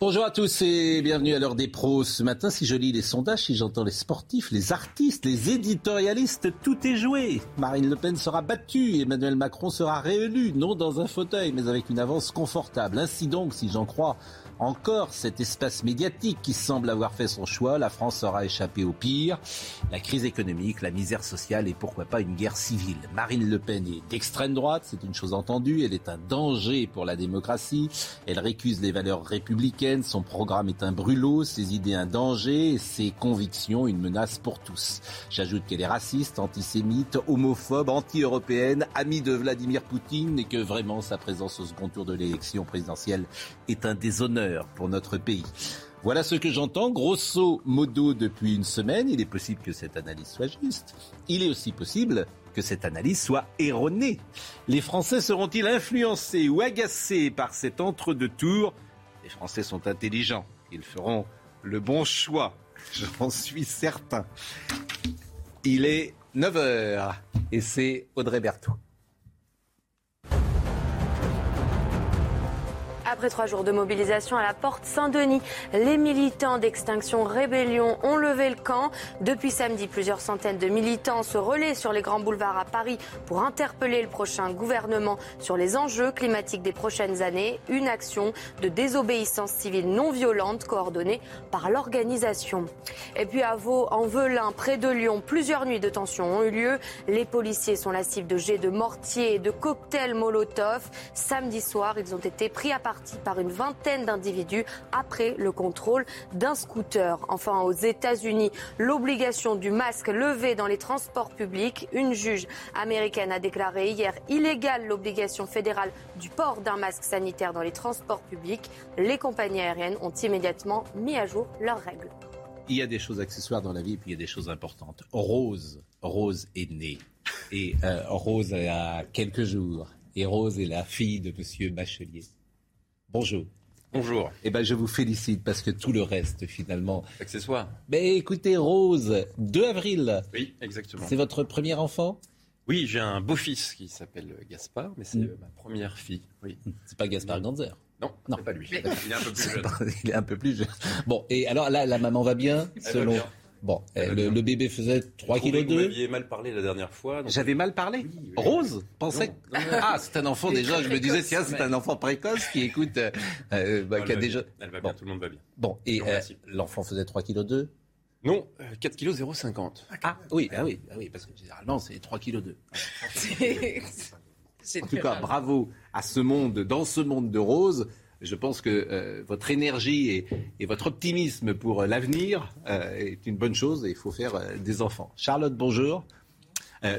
Bonjour à tous et bienvenue à l'heure des pros. Ce matin, si je lis les sondages, si j'entends les sportifs, les artistes, les éditorialistes, tout est joué. Marine Le Pen sera battue, Emmanuel Macron sera réélu, non dans un fauteuil, mais avec une avance confortable. Ainsi donc, si j'en crois encore cet espace médiatique qui semble avoir fait son choix. La France aura échappé au pire. La crise économique, la misère sociale et pourquoi pas une guerre civile. Marine Le Pen est d'extrême droite, c'est une chose entendue. Elle est un danger pour la démocratie. Elle récuse les valeurs républicaines. Son programme est un brûlot, ses idées un danger et ses convictions une menace pour tous. J'ajoute qu'elle est raciste, antisémite, homophobe, anti-européenne, amie de Vladimir Poutine et que vraiment sa présence au second tour de l'élection présidentielle est un déshonneur pour notre pays. Voilà ce que j'entends, grosso modo, depuis une semaine. Il est possible que cette analyse soit juste. Il est aussi possible que cette analyse soit erronée. Les Français seront-ils influencés ou agacés par cet entre-deux tours Les Français sont intelligents. Ils feront le bon choix. J'en suis certain. Il est 9h et c'est Audrey Berthaud. Après trois jours de mobilisation à la porte Saint-Denis, les militants d'Extinction Rébellion ont levé le camp. Depuis samedi, plusieurs centaines de militants se relaient sur les grands boulevards à Paris pour interpeller le prochain gouvernement sur les enjeux climatiques des prochaines années. Une action de désobéissance civile non violente coordonnée par l'organisation. Et puis à Vaux, en Velin, près de Lyon, plusieurs nuits de tension ont eu lieu. Les policiers sont la cible de jets de mortier et de cocktails Molotov. Samedi soir, ils ont été pris à partir par une vingtaine d'individus après le contrôle d'un scooter. Enfin, aux États-Unis, l'obligation du masque levé dans les transports publics. Une juge américaine a déclaré hier illégale l'obligation fédérale du port d'un masque sanitaire dans les transports publics. Les compagnies aériennes ont immédiatement mis à jour leurs règles. Il y a des choses accessoires dans la vie et puis il y a des choses importantes. Rose, Rose est née. Et euh, Rose a quelques jours. Et Rose est la fille de M. Bachelier. Bonjour. Bonjour. Eh ben, je vous félicite parce que tout le reste, finalement. Accessoire. Mais écoutez, Rose, 2 avril. Oui, exactement. C'est votre premier enfant? Oui, j'ai un beau-fils qui s'appelle Gaspard, mais c'est Mm. ma première fille. Oui. C'est pas Gaspard Ganzer? Non, Non. c'est pas lui. Il est un peu plus jeune. Il est un peu plus jeune. Bon, et alors là, la maman va bien Elle va selon. bien. Bon, euh, va le, le bébé faisait 3 Je trouvais kg Vous 2. m'aviez mal parlé la dernière fois. donc- J'avais mal parlé. Oui, oui. Rose pensait. Non, non, non. Ah, c'est un enfant déjà. Je me disais tiens, c'est un enfant précoce qui écoute, euh, euh, bah, Elle qui a va déjà. bien. Elle va bien, Bon. tout le monde va bien. Bon, et euh, l'enfant faisait 3 kg 2. Non, euh, 4 kg 0,50. Ah oui, ah oui, ah oui, parce que généralement c'est 3 kg 2. En tout cas, bravo à ce monde, dans ce monde de rose. Je pense que euh, votre énergie et, et votre optimisme pour euh, l'avenir euh, est une bonne chose et il faut faire euh, des enfants. Charlotte, bonjour.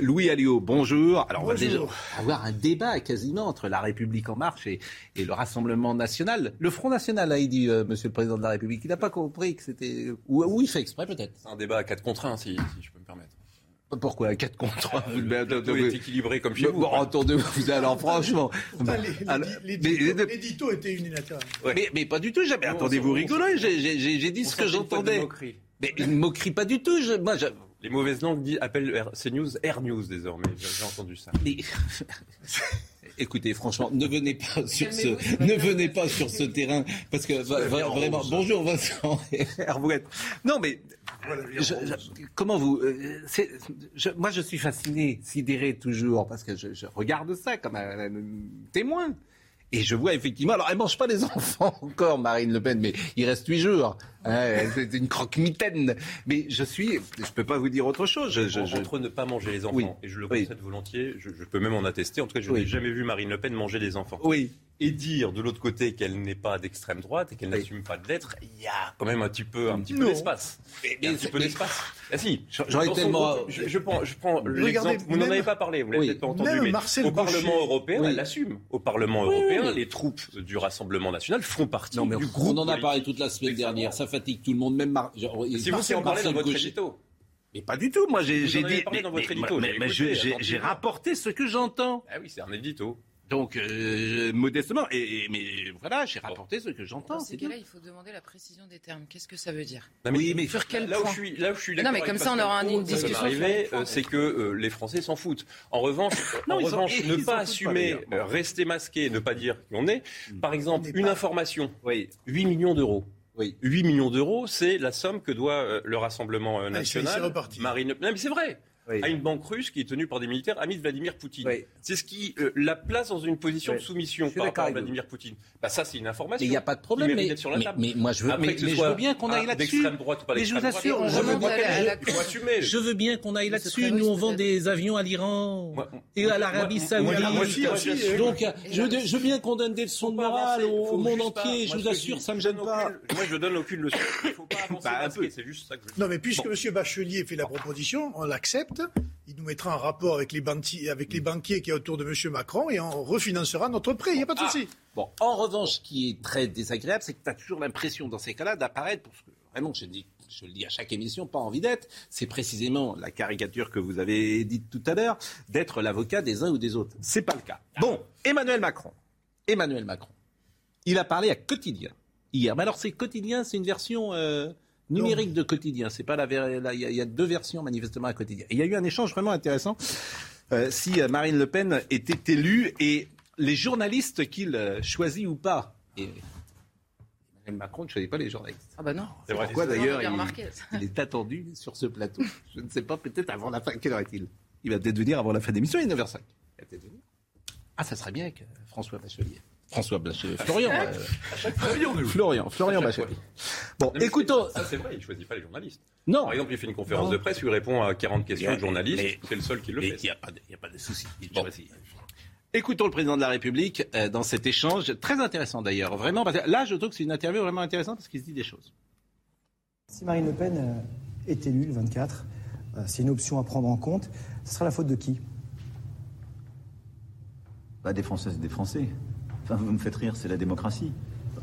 Louis Alliot, bonjour. Alors, on va déjà avoir un débat quasiment entre la République en marche et, et le Rassemblement national. Le Front national, a dit euh, Monsieur le Président de la République. Il n'a pas compris que c'était... Ou, ou il fait exprès peut-être. C'est un débat à 4 contre 1, si, si je peux me permettre. Pourquoi 4 contre 1 Le plateau est équilibré comme chez vous. Bon, attendez, vous alors franchement. L'édito- était unilatéral. mais, mais pas du tout, jamais. Attendez, vous rigolez, j'ai- dit ce que de j'entendais. moquerie. Mais une moquerie pas du tout. Je, moi, je, Les mauvaises langues disent- appellent CNews Air News désormais. J'ai j'ai entendu ça. mais- Écoutez, franchement, ne venez pas sur ce, ne venez pas sur ce terrain parce que va- va- vraiment. Bonjour Vincent Herbouet. Non, mais je- je- comment vous euh, je- Moi, je suis fasciné, sidéré toujours parce que je, je regarde ça comme un, un témoin. Et je vois effectivement, alors elle mange pas les enfants encore, Marine Le Pen, mais il reste huit jours. C'est une croque-mitaine. Mais je suis, je peux pas vous dire autre chose. Je, je, je- Entre ne pas manger les enfants, Oui. et je le Oui. concède volontiers, je, je peux même en attester. En tout cas, je Oui. n'ai jamais vu Marine Le Pen manger des enfants. Oui. et dire de l'autre côté qu'elle n'est pas d'extrême droite et qu'elle n'assume pas de l'être, il y a quand même un petit peu, un petit peu d'espace. Il y a un petit peu d'espace. Ah si, j'aurais tellement. Je, je, prends, je prends l'exemple. Vous n'en avez pas parlé, vous l'avez peut-être pas entendu, mais Marcel au Parlement européen, elle l'assume. Au Parlement européen, les troupes du Rassemblement national font partie non, mais du groupe. On en a parlé toute la semaine dernière. Ça fatigue tout le monde, même. Mar... Si vous en parlez dans votre édito. Mais pas du tout. Moi, j'ai dit. Mais, j'ai rapporté ce que j'entends. Ah oui, c'est un édito. Donc, euh, modestement, et, mais voilà, j'ai rapporté ce que j'entends. Dans ces cas-là, il faut demander la précision des termes. Qu'est-ce que ça veut dire? Oui, mais sur quel là point où je suis, là où je suis Non, mais comme ça, on aura une discussion. Euh, c'est que euh, les Français s'en foutent. En revanche, en revanche, ne pas assumer, rester masqué, ne pas dire qui on est. Hmm. Par exemple, une information. Oui, 8 millions d'euros. Oui. 8 millions d'euros, c'est la somme que doit le Rassemblement ah, national. Marine. Non, mais c'est vrai à une banque russe qui est tenue par des militaires amis de Vladimir Poutine. C'est ce qui euh, la place dans une position de soumission par rapport à Vladimir Poutine. Bah, ça, c'est une information. Il n'y a pas de problème. Mais, sur la table. mais, moi, je veux, mais, je veux bien qu'on aille là-dessus. Mais je vous assure, je veux, bien, je veux bien qu'on aille là-dessus. Nous, on vend des avions à l'Iran et à l'Arabie Saoudite. Donc, je veux bien qu'on donne des leçons de morale au monde entier. Je vous assure, ça ne me gêne pas. Moi, je donne aucune leçon. Il ne faut pas avancer. Bah, c'est juste ça que je Non, mais puisque M. Bachelier fait la proposition, on l'accepte. Il nous mettra un rapport avec les, banquiers, avec les banquiers qui est autour de M. Macron et on refinancera notre prêt. Il n'y a pas de souci. Ah, bon, en revanche, ce qui est très désagréable, c'est que tu as toujours l'impression dans ces cas-là d'apparaître, parce que vraiment, je, dis, je le dis à chaque émission, pas envie d'être, c'est précisément la caricature que vous avez dite tout à l'heure, d'être l'avocat des uns ou des autres. C'est pas le cas. Bon, Emmanuel Macron. Emmanuel Macron. Il a parlé à Quotidien hier. Mais alors, c'est Quotidien, c'est une version. Euh, numérique de quotidien. C'est pas la, il y, a deux versions manifestement à quotidien. il y a eu un échange vraiment intéressant. Euh, si euh, Marine Le Pen était élue et les journalistes qu'il euh, choisit ou pas. Et Macron ne choisit pas les journalistes. Ah bah non. C'est pourquoi d'ailleurs il, est attendu sur ce plateau? Je ne sais pas, peut-être avant la fin. Quelle heure est-il? Il va peut-être venir avant la fin d'émission, il est 9h05. Ah, ça serait bien avec François Bachelier. François Bachelier. Florian. Euh, Florian, Florian Bachelier. Bon, écoutons. Ça, c'est vrai, il ne choisit pas les journalistes. Non. Par exemple, il fait une conférence de presse où il répond à 40 questions de journalistes. C'est le seul qui le fait. Il n'y a, a, pas de souci. Écoutons le président de la République euh, dans cet échange, très intéressant d'ailleurs, vraiment. là, je trouve que c'est une interview vraiment intéressante parce qu'il se dit des choses. Si Marine Le Pen euh, est élue le 24, c'est une option à prendre en compte. Ce sera la faute de qui? Pas Des Françaises et des Français vous me faites rire, c'est la démocratie.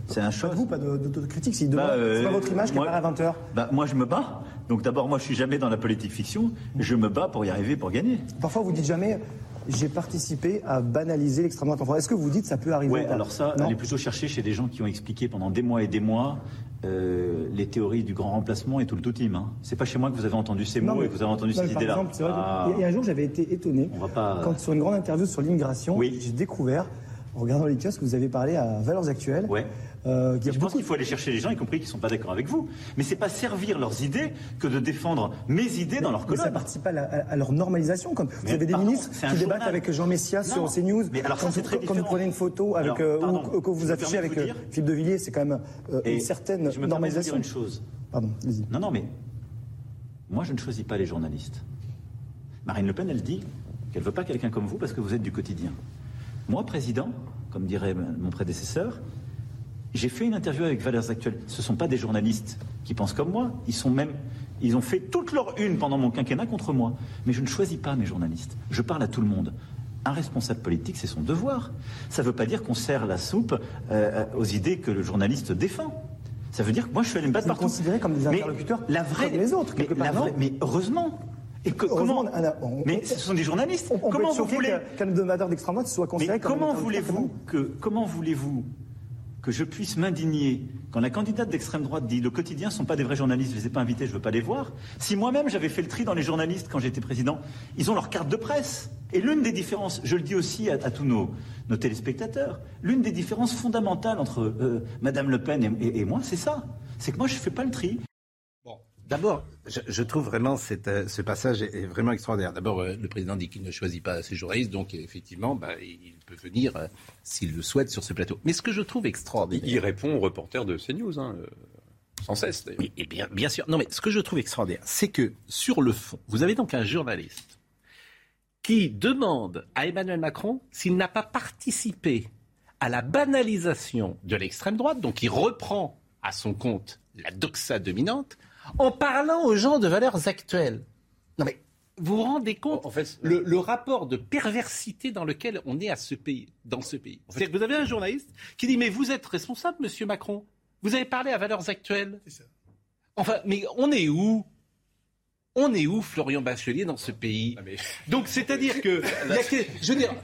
C'est un choix. Pas de vous, pas d'autocritique. C'est bah, euh, pas votre image qui apparaît à 20h. Bah, moi, je me bats. Donc d'abord, moi, je suis jamais dans la politique fiction. Je me bats pour y arriver, pour gagner. Parfois, vous dites jamais. J'ai participé à banaliser l'extrême droite en France. Est-ce que vous dites ça peut arriver Oui, alors ça, allez plutôt chercher chez des gens qui ont expliqué pendant des mois et des mois euh, les théories du grand remplacement et tout le tout team. Hein. C'est pas chez moi que vous avez entendu ces mots et que vous avez entendu cette idée-là. Ah. A un jour, j'avais été étonné quand sur une grande interview sur l'immigration, j'ai découvert en regardant les kiosques, vous avez parlé à Valeurs Actuelles. Ouais. Euh, je pense qu'il faut aller chercher les gens, y compris qui ne sont pas d'accord avec vous. Mais c'est pas servir leurs idées que de défendre mes idées dans leur colonne. Mais ça participe à, leur normalisation. Comme vous avez des ministres qui débattent avec Jean Messia sur CNews. Mais alors quand, très quand vous prenez une photo avec, euh, ou que vous affichez avec euh, Philippe de Villiers, c'est quand même une certaine je me normalisation. Dire une chose. Pardon. Non, non, mais moi je ne choisis pas les journalistes. Marine Le Pen, elle dit qu'elle veut pas quelqu'un comme vous parce que vous êtes du quotidien. Moi, président, comme dirait mon prédécesseur, j'ai fait une interview avec Valeurs Actuelles. Ce ne sont pas des journalistes qui pensent comme moi. Ils sont même, ils ont fait toute leur une pendant mon quinquennat contre moi. Mais je ne choisis pas mes journalistes. Je parle à tout le monde. Un responsable politique, c'est son devoir. Ça ne veut pas dire qu'on sert la soupe euh, aux idées que le journaliste défend. Ça veut dire que moi, je suis allé me battre partout. comme des interlocuteurs la vraie, les autres, mais heureusement, et comment Mais ce sont des journalistes. comment vous voulez qu'un hebdomadaire d'extrême droite soit considéré comme comment voulez-vous que comment voulez-vous que je puisse m'indigner quand la candidate d'extrême droite dit le quotidien ne sont pas des vrais journalistes, je les ai pas invités, je veux pas les voir. Si moi-même j'avais fait le tri dans les journalistes quand j'étais président, ils ont leur carte de presse. Et l'une des différences, je le dis aussi à, tous nos, nos, téléspectateurs, l'une des différences fondamentales entre euh, Madame Le Pen et, et moi, c'est ça. C'est que moi je fais pas le tri. D'abord, je, trouve vraiment euh, ce passage est, vraiment extraordinaire. D'abord, euh, le président dit qu'il ne choisit pas ses journalistes, donc effectivement, bah, il peut venir euh, s'il le souhaite sur ce plateau. Mais ce que je trouve extraordinaire. Il, répond aux reporters de CNews, hein, sans cesse d'ailleurs. Et bien, bien sûr. Non, mais ce que je trouve extraordinaire, c'est que sur le fond, vous avez donc un journaliste qui demande à Emmanuel Macron s'il n'a pas participé à la banalisation de l'extrême droite, donc il reprend à son compte la doxa dominante, en parlant aux gens de valeurs actuelles. Non mais vous vous rendez compte en fait, le, rapport de perversité dans lequel on est à ce pays, dans ce pays. Que vous avez un journaliste qui dit mais vous êtes responsable, Monsieur Macron? Vous avez parlé à valeurs actuelles? Ça. Enfin, mais on est où? On est où, Florian Bachelier, dans ce pays? Ah, Donc, c'est-à-dire que, je veux dire,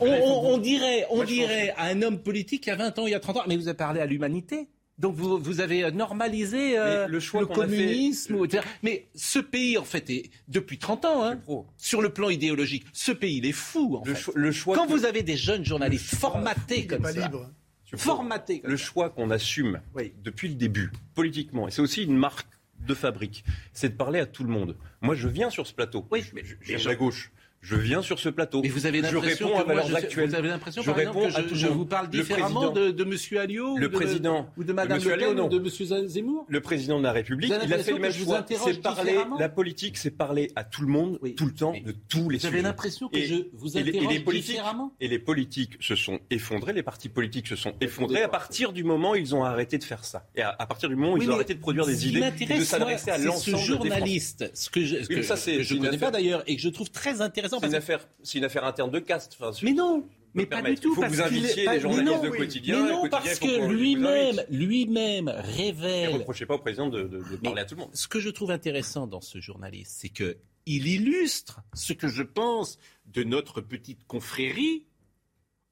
on, dirait, on dirait à un homme politique il y a 20 ans, il y a 30 ans, mais vous avez parlé à l'humanité. Donc vous, vous, avez normalisé euh, le, choix le communisme. Mais ce pays, en fait, est depuis 30 ans, hein, sur le plan idéologique, ce pays, il est fou. En le, fait. le, choix Quand vous avez des jeunes journalistes formatés comme ça, libre. formatés, le choix qu'on assume depuis le début, politiquement, et c'est aussi une marque de fabrique, c'est de parler à tout le monde. Moi, je viens sur ce plateau. Oui, mais je, à gauche. Je viens sur ce plateau. Mais vous avez l'impression que moi, je, Vous avez l'impression, par exemple, que je, vous parle différemment de, de M. Alliot le ou, président, de, ou de Mme Le Pen ou de M. Zemmour Le président de la République, il a fait le même choix. C'est parler, la politique, c'est parler à tout le monde, tout le temps, de tous les sujets. Vous avez l'impression que je vous interroge et les, politiques, différemment Et les politiques se sont effondrés, les partis politiques se sont effondrés à partir du moment où ils ont arrêté de faire ça. Et à, partir du moment où ils ont arrêté de produire des idées, de s'adresser à l'ensemble des journaliste, ce que je ne connais pas d'ailleurs et que je trouve très intéressant. C'est une affaire c'est une affaire interne de caste. mais non, mais pas du tout. Il faut que vous invitiez les journalistes de quotidien. Mais non, parce que lui-même, lui-même révèle. Ne reprochez pas au président de, parler à tout le monde. Ce que je trouve intéressant dans ce journaliste, c'est que il illustre ce que je pense de notre petite confrérie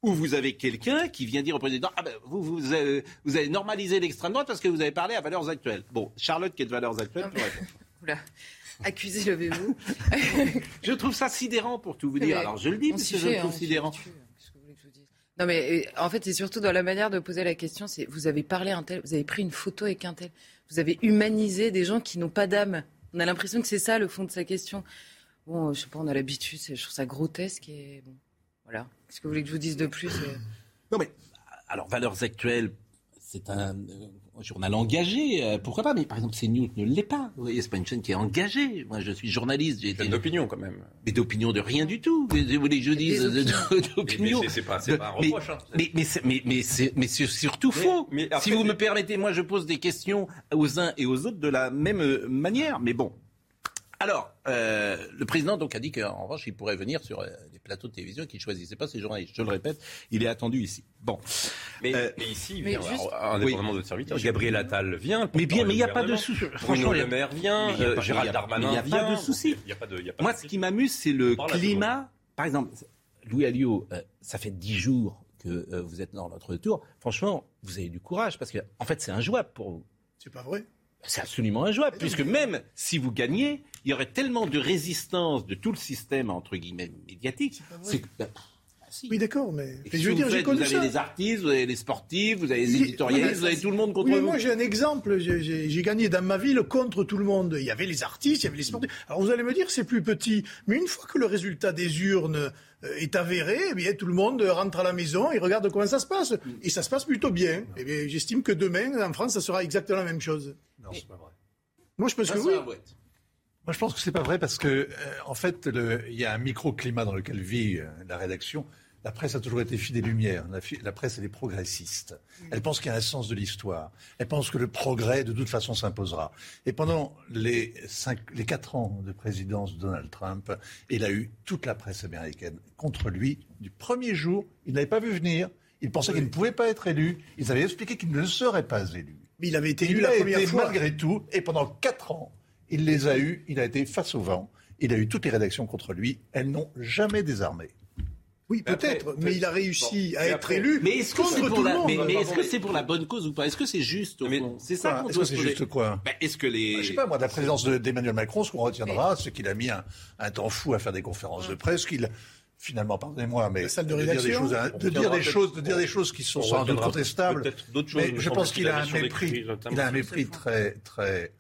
où vous avez quelqu'un qui vient dire au président ah ben, vous, vous, avez, vous avez normalisé l'extrême droite parce que vous avez parlé à valeurs actuelles. Bon, Charlotte qui est de valeurs actuelles. Accusé, levez-vous. je trouve ça sidérant pour tout vous dire. Alors je le dis parce que je le trouve sidérant. Non mais euh, en fait c'est surtout dans la manière de poser la question. C'est vous avez parlé un tel, vous avez pris une photo avec un tel, vous avez humanisé des gens qui n'ont pas d'âme. On a l'impression que c'est ça le fond de sa question. Bon, je sais pas, on a l'habitude, je trouve ça grotesque et bon, voilà. Qu'est-ce que vous voulez que je vous dise de plus Non mais alors valeurs actuelles, c'est un journal engagé, euh, pourquoi pas Mais par exemple, CNews ne l'est pas. Vous voyez, c'est pas une chaîne qui est engagée. Moi, je suis journaliste. J'ai été... d'opinion quand même. Mais d'opinion de rien du tout. Vous voulez que je dise d'opinion C'est pas, pas un reproche. Hein. Mais, mais, mais, mais, c'est, mais c'est surtout faux. si vous me permettez, moi, je pose des questions aux uns et aux autres de la même manière. Mais bon, alors, euh, le président donc a dit qu'en revanche, il pourrait venir sur euh, les plateaux de télévision qu'il ne choisissait pas ses journalistes. Je le répète, il est attendu ici. Bon. Mais, euh, ici, il vient, indépendamment de serviteur, Gabriel Attal vient. Mais bien, mais il n'y a pas de souci. Franchement, le maire vient, Gérald Darmanin vient. Il n'y a pas de souci. Moi, ce qui m'amuse, c'est le climat. Par exemple, Louis Alliot, ça fait dix jours que vous êtes dans notre tour. Franchement, vous avez du courage parce que, en fait, c'est injouable pour vous. C'est pas vrai. C'est absolument injouable, puisque même si vous gagnez, il y aurait tellement de résistance de tout le système, entre guillemets, médiatique. C'est bah, Oui, d'accord, mais, je veux dire, vous, vous avez les artistes, vous avez les sportifs, vous avez les éditorialistes, vous avez tout le monde contre oui, vous. Moi, j'ai un exemple. J'ai gagné dans ma ville contre tout le monde. Il y avait les artistes, il y avait les sportifs. Alors, vous allez me dire, c'est plus petit. Mais une fois que le résultat des urnes euh, est avéré, eh bien, tout le monde rentre à la maison et regarde comment ça se passe. Et ça se passe plutôt bien. Eh j'estime que demain, en France, ça sera exactement la même chose. Non, c'est pas vrai. Moi, je pense que oui. Moi, je pense que c'est pas vrai parce que, euh, en fait, il y a un microclimat dans lequel vit euh, la rédaction. La presse a toujours été fille des Lumières. La, presse, elle est progressiste. Elle pense qu'il y a un sens de l'histoire. Elle pense que le progrès, de toute façon, s'imposera. Et pendant les, cinq, les quatre ans de présidence de Donald Trump, il a eu toute la presse américaine contre lui. Du premier jour, il n'avait pas vu venir. Il pensait qu'il ne pouvait pas être élu. Ils avaient expliqué qu'il ne serait pas élu. Mais il avait été élu la première fois. Malgré tout, et pendant quatre ans, il les a eus, il a été face au vent, il a eu toutes les rédactions contre lui, elles n'ont jamais désarmé. Oui, peut-être, mais il a réussi à être élu. Mais est-ce que c'est pour, la... mais, est-ce que c'est pour la bonne cause ou pas? Est-ce que c'est juste C'est ça qu'on doit se juste quoi? Ben, Est-ce que les bah, Je sais pas moi de la présidence d'Emmanuel Macron, ce qu'on retiendra, c'est qu'il a mis un, temps fou à faire des conférences de presse, qu'il finalement, pardonnez-moi, mais de, dire des choses, de dire des choses, de dire des choses qui sont sans doute contestables. Mais je pense qu'il a un mépris, il a un mépris très, très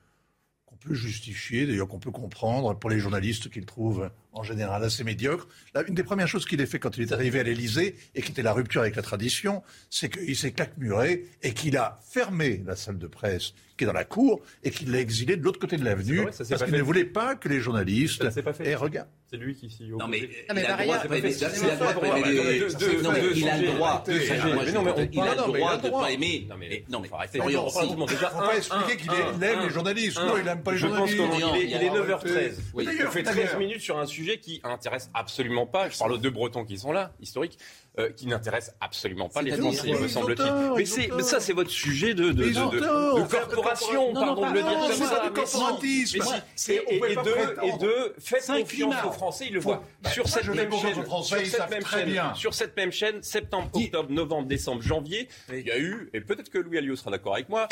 peut justifier, d'ailleurs qu'on peut comprendre pour les journalistes qu'il trouve en général assez médiocre. une des premières choses qu'il a fait quand il est arrivé à l'Élysée et qui était la rupture avec la tradition, c'est qu'il s'est claquemuré et qu'il a fermé la salle de presse qui est dans la cour et qu'il l'a exilé de l'autre côté de l'avenue parce qu'il ne voulait pas que les journalistes aient regard. C'est lui qui s'y Non mais, non, mais par ailleurs, il a le droit. Non mais il a le droit de pas aimer. Non mais arrêter. On ne peut pas expliquer qu'il aime les journalistes. Non, il n'aime pas les journalistes. Je pense qu'il est 9h13. Il fait 13 minutes sur un sujet qui intéresse absolument pas. Je parle aux deux Bretons qui sont là, historiques. Euh, qui n'intéresse absolument pas les Français, me semble-t-il. Mais, ça, c'est votre sujet de, de, de, corporation, pardon de le dire comme ça. De corporatisme. Et, et, de, et de faites confiance aux Français, ils le voient. Sur cette même chaîne, sur cette même chaîne, septembre, octobre, novembre, décembre, janvier, il y a eu, et peut-être que Louis Alliot sera d'accord avec moi,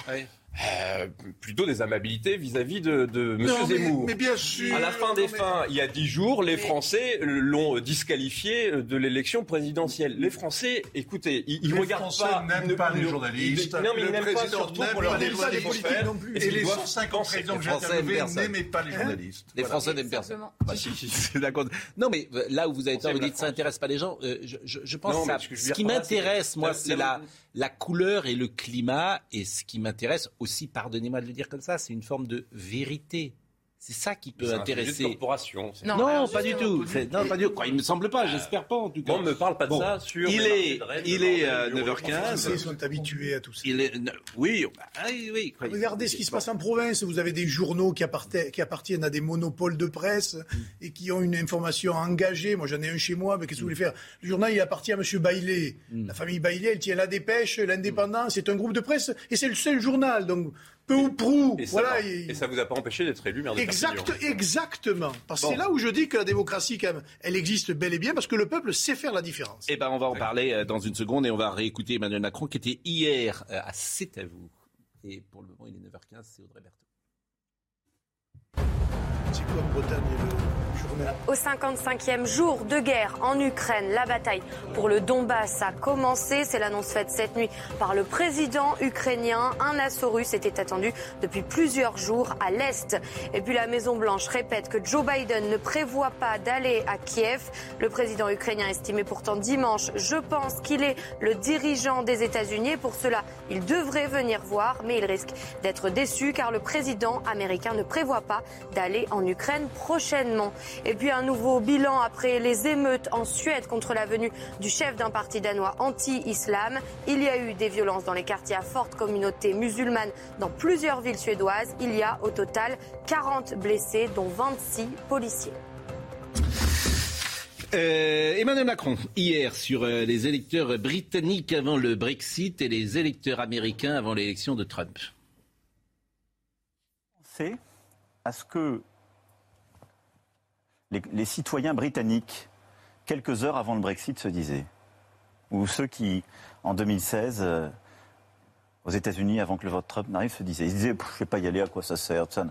euh, plutôt des amabilités vis-à-vis de, de M. Zemmour. Mais bien sûr. À la fin des fins, il y a dix jours, les Français l'ont disqualifié de l'élection présidentielle. Les Français, écoutez, ils, ils regardent pas. Les Français n'aiment pas les journalistes. non, mais ils n'aiment pas surtout pour leur pas les politiques non plus. Et les 150 présidents que j'ai interviewés n'aimaient pas les journalistes. Les Français n'aiment personne. Bah, si, si, c'est d'accord. Non, mais euh, là où vous avez tort, vous dites ça n'intéresse pas les gens. Euh, je pense que ce qui m'intéresse, moi, c'est la la couleur et le climat. Et ce qui m'intéresse aussi, pardonnez-moi de le dire comme ça, c'est une forme de vérité. C'est ça qui peut intéresser. Une corporation. Non, pas du tout. Non, pas du tout. Il me semble pas. J'espère pas en tout cas. On ne me parle pas de ça sur. Il est, il est 9h15. Ils sont habitués à tout ça. Il est, oui, ah oui, Regardez ce qui se passe en province. Vous avez des journaux qui, qui appartiennent à des monopoles de presse mm. et qui ont une information engagée. Moi, j'en ai un chez moi. Mais qu'est-ce que vous voulez faire? Le journal, il appartient à M. Bailey. Mm. La famille Bailey, elle tient la dépêche, l'indépendant. C'est un groupe de presse et c'est le seul journal. Donc peu ou prou. Et, voilà, et, ça vous a pas empêché d'être élu maire de exact, Exactement. Parce que c'est là où je dis que la démocratie, quand même, elle existe bel et bien parce que le peuple sait faire la différence. Eh ben, on va en parler euh, dans une seconde et on va réécouter Emmanuel Macron qui était hier euh, à C'est à vous. Et pour le moment, il est 9h15, c'est Audrey Berthaud. C'est quoi Bretagne au 55e jour de guerre en Ukraine, la bataille pour le Donbass a commencé. C'est l'annonce faite cette nuit par le président ukrainien. Un assaut russe était attendu depuis plusieurs jours à l'Est. Et puis la Maison-Blanche répète que Joe Biden ne prévoit pas d'aller à Kiev. Le président ukrainien estimait pourtant dimanche Je pense qu'il est le dirigeant des États-Unis. Pour cela, il devrait venir voir, mais il risque d'être déçu car le président américain ne prévoit pas d'aller en Ukraine prochainement. Et puis un nouveau bilan après les émeutes en Suède contre la venue du chef d'un parti danois anti-islam. Il y a eu des violences dans les quartiers à forte communauté musulmane dans plusieurs villes suédoises. Il y a au total 40 blessés, dont 26 policiers. Euh, Emmanuel Macron, hier, sur euh, les électeurs britanniques avant le Brexit et les électeurs américains avant l'élection de Trump. C'est à ce que les, citoyens britanniques, quelques heures avant le Brexit, se disaient, ou ceux qui, en 2016, euh, aux États-Unis, avant que le vote Trump n'arrive, se disaient, ils disaient, je ne vais pas y aller, à quoi ça sert ça.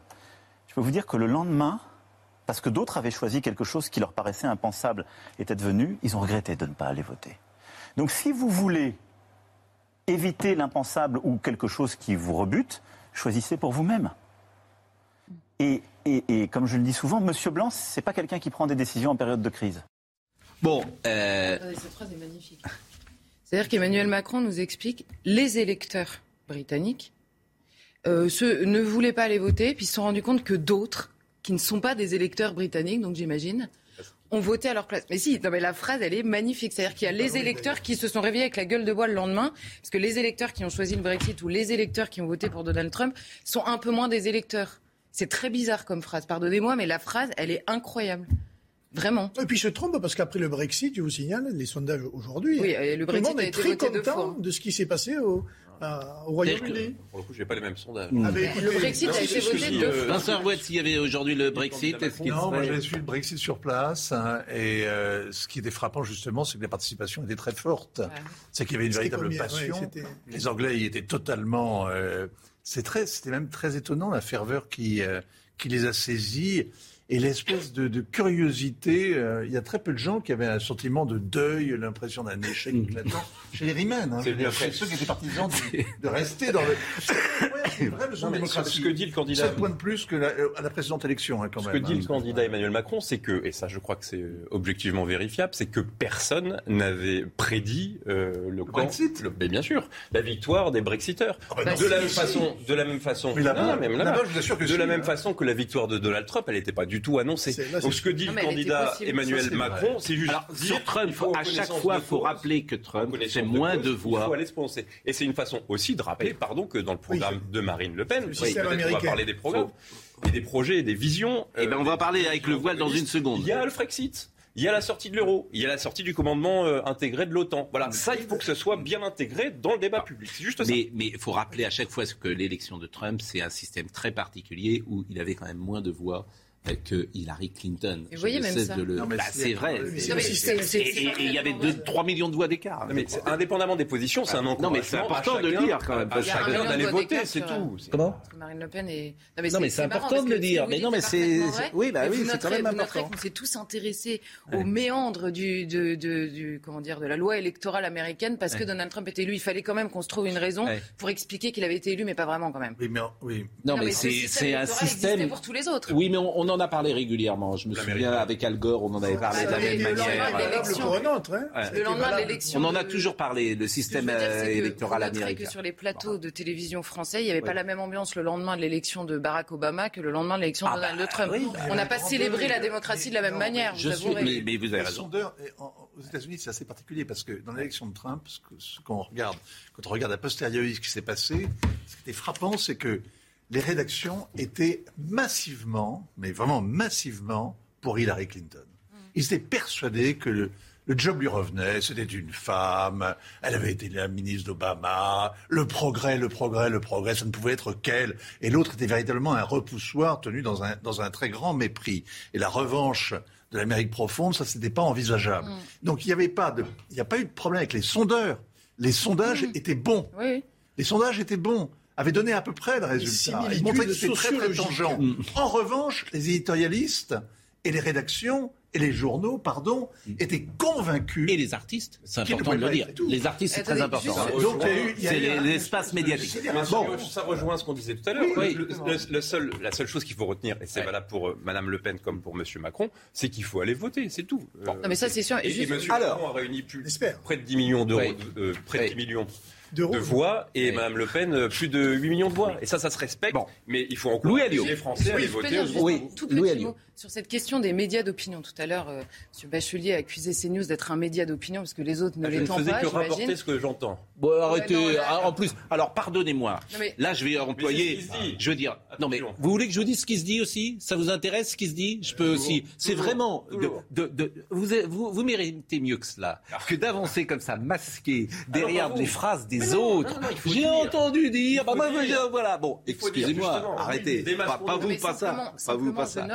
Je peux vous dire que le lendemain, parce que d'autres avaient choisi quelque chose qui leur paraissait impensable, était devenu, ils ont regretté de ne pas aller voter. Donc si vous voulez éviter l'impensable ou quelque chose qui vous rebute, choisissez pour vous-même. Et, comme je le dis souvent, Monsieur Blanc, c'est pas quelqu'un qui prend des décisions en période de crise. Bon, euh... cette phrase est magnifique. C'est-à-dire qu'Emmanuel Macron nous explique les électeurs britanniques euh, ne voulaient pas aller voter, puis se sont rendus compte que d'autres, qui ne sont pas des électeurs britanniques, donc j'imagine, ont voté à leur place. Mais si, non mais la phrase, elle est magnifique. C'est-à-dire qu'il y a les électeurs qui se sont réveillés avec la gueule de bois le lendemain, parce que les électeurs qui ont choisi le Brexit ou les électeurs qui ont voté pour Donald Trump sont un peu moins des électeurs. C'est très bizarre comme phrase, pardonnez-moi, mais la phrase, elle est incroyable. Vraiment. Et puis je trompe parce qu'après le Brexit, je vous signale, les sondages aujourd'hui, oui, le, Brexit le monde est très content de ce qui s'est passé au, au Royaume-Uni. Pour le coup, je n'ai pas les mêmes sondages. Ah, le Brexit a été voté deux fois. Vincent Rouet, s'il y avait aujourd'hui le Brexit, est-ce qu'il Non, moi j'ai suivi le Brexit sur place. Hein, et euh, ce qui était frappant, justement, c'est que la participation était très forte. C'est qu'il y avait une véritable passion. les Anglais y étaient totalement... Euh, c'était même très étonnant la ferveur qui, euh, qui les a saisis. Et l'espèce de, curiosité. Euh, il y a très peu de gens qui avaient un sentiment de deuil, l'impression d'un échec mm. éclatant. Chez les Riemann, hein, c'est ceux qui étaient partisans de, rester dans le. C'est vrai, le démocratie. Ce que dit le candidat. 7 points de plus que la, à la précédente élection, hein, quand ce même. Ce que dit hein. le candidat Emmanuel Macron, c'est que, et ça je crois que c'est objectivement vérifiable, c'est que personne n'avait prédit euh, le, Brexit. mais bien sûr, la victoire des Brexiteurs. Ah bah de, la même façon, de la même façon, de la même façon que la victoire de Donald Trump, elle n'était pas du tout annoncée. Donc ce que dit le candidat Emmanuel Macron, c'est juste. Alors, sur Trump, à chaque fois, il faut rappeler que Trump fait moins de voix. Il faut aller se prononcer. Et c'est une façon aussi de rappeler, pardon, que dans le programme de Marine Le Pen, on va parler des programmes et des projets et des visions. Eh ben, on va euh, parler avec le voile dans une seconde. Il y a le Frexit. Il y a la sortie de l'euro, il y a la sortie du commandement euh, intégré de l'OTAN. Voilà, ça, il faut que ce soit bien intégré dans le débat public. C'est juste ça. Mais il faut rappeler à chaque fois que l'élection de Trump, c'est un système très particulier où il avait quand même moins de voix que Hillary Clinton. Vous voyez même ça. Bah, c'est vrai. Et il y avait 2-3 millions de voix d'écart. Indépendamment des positions, c'est un Non, mais c'est important de le dire quand même. Chacun d'aller voter, c'est tout. Comment Marine Le Pen est. Non, mais c'est important de le dire. Mais non, mais c'est. Oui, bah oui, c'est quand même important. On s'est tous intéressés aux méandres du comment dire de la loi électorale américaine parce que Donald Trump était élu. Il fallait quand même qu'on se trouve une raison pour expliquer qu'il avait été élu, mais pas vraiment quand même. Oui, mais oui. Non, mais c'est un système. pour tous les autres. Oui, mais on en a parlé régulièrement. Je me souviens avec Al Gore, on en avait parlé de la même manière. Le lendemain de l'élection. On en a toujours parlé, le système électoral américain. que sur les plateaux de télévision français, il n'y avait pas la même ambiance le lendemain de l'élection de Barack Obama que le lendemain de l'élection de ah Donald bah Trump. On n'a pas célébré la démocratie de la même manière. Je suis, mais, vous avez raison. Aux États-Unis, c'est assez particulier parce que dans l'élection de Trump, ce qu'on regarde, quand on regarde a posteriori ce qui s'est passé, ce qui était frappant, c'est que les rédactions étaient massivement, mais vraiment massivement, pour Hillary Clinton. Ils étaient persuadés que le, job lui revenait, c'était une femme, elle avait été la ministre d'Obama, le progrès, le progrès, le progrès, ça ne pouvait être qu'elle. Et l'autre était véritablement un repoussoir tenu dans un, dans un très grand mépris. Et la revanche de l'Amérique profonde, ça, c'était pas envisageable. Mm. Donc il n'y avait pas de, il n'y a pas eu de problème avec les sondeurs. Les sondages mm. étaient bons. Oui. Les sondages étaient bons avait donné à peu près le résultat. Il montrait que c'était très, très tangent. En revanche, les éditorialistes et les rédactions et les journaux, pardon, mm. étaient convaincus. Et les artistes, c'est important de le dire. Les artistes, c'est très important. Donc, c'est l'espace médiatique. Bon, ça rejoint ce qu'on disait tout à l'heure. le, seul, la seule chose qu'il faut retenir, et c'est valable pour euh, Madame Le Pen comme pour Monsieur Macron, c'est qu'il faut aller voter, c'est tout. non, mais ça, c'est sûr. Et, et Monsieur Macron a réuni plus, près de 10 millions d'euros, près de 10 millions de, voix et Mme Le Pen euh, plus de 8 millions de voix. Et ça, ça se respecte. Bon. Mais il faut encourager les Français à voter. Oui, tout petit mot sur cette question des médias d'opinion. Tout à l'heure, euh, M. Bachelier a accusé CNews d'être un média d'opinion parce que les autres ne l'étant pas. Je ne faisais que rapporter ce que j'entends. Bon, arrêtez. Ah, en plus, alors pardonnez-moi. Là, je vais employer. Je veux dire. Non, mais vous voulez que je vous dise ce qui se dit aussi? Ça vous intéresse ce qui se dit? Je peux aussi. C'est vraiment. De, de, vous, vous, vous, méritez mieux que cela. Ah. Que d'avancer comme ça, masqué, derrière les phrases des autres. J'ai entendu dire. Bah, moi, voilà. Bon, excusez-moi. Arrêtez. Pas, vous, pas ça. Pas vous, pas ça.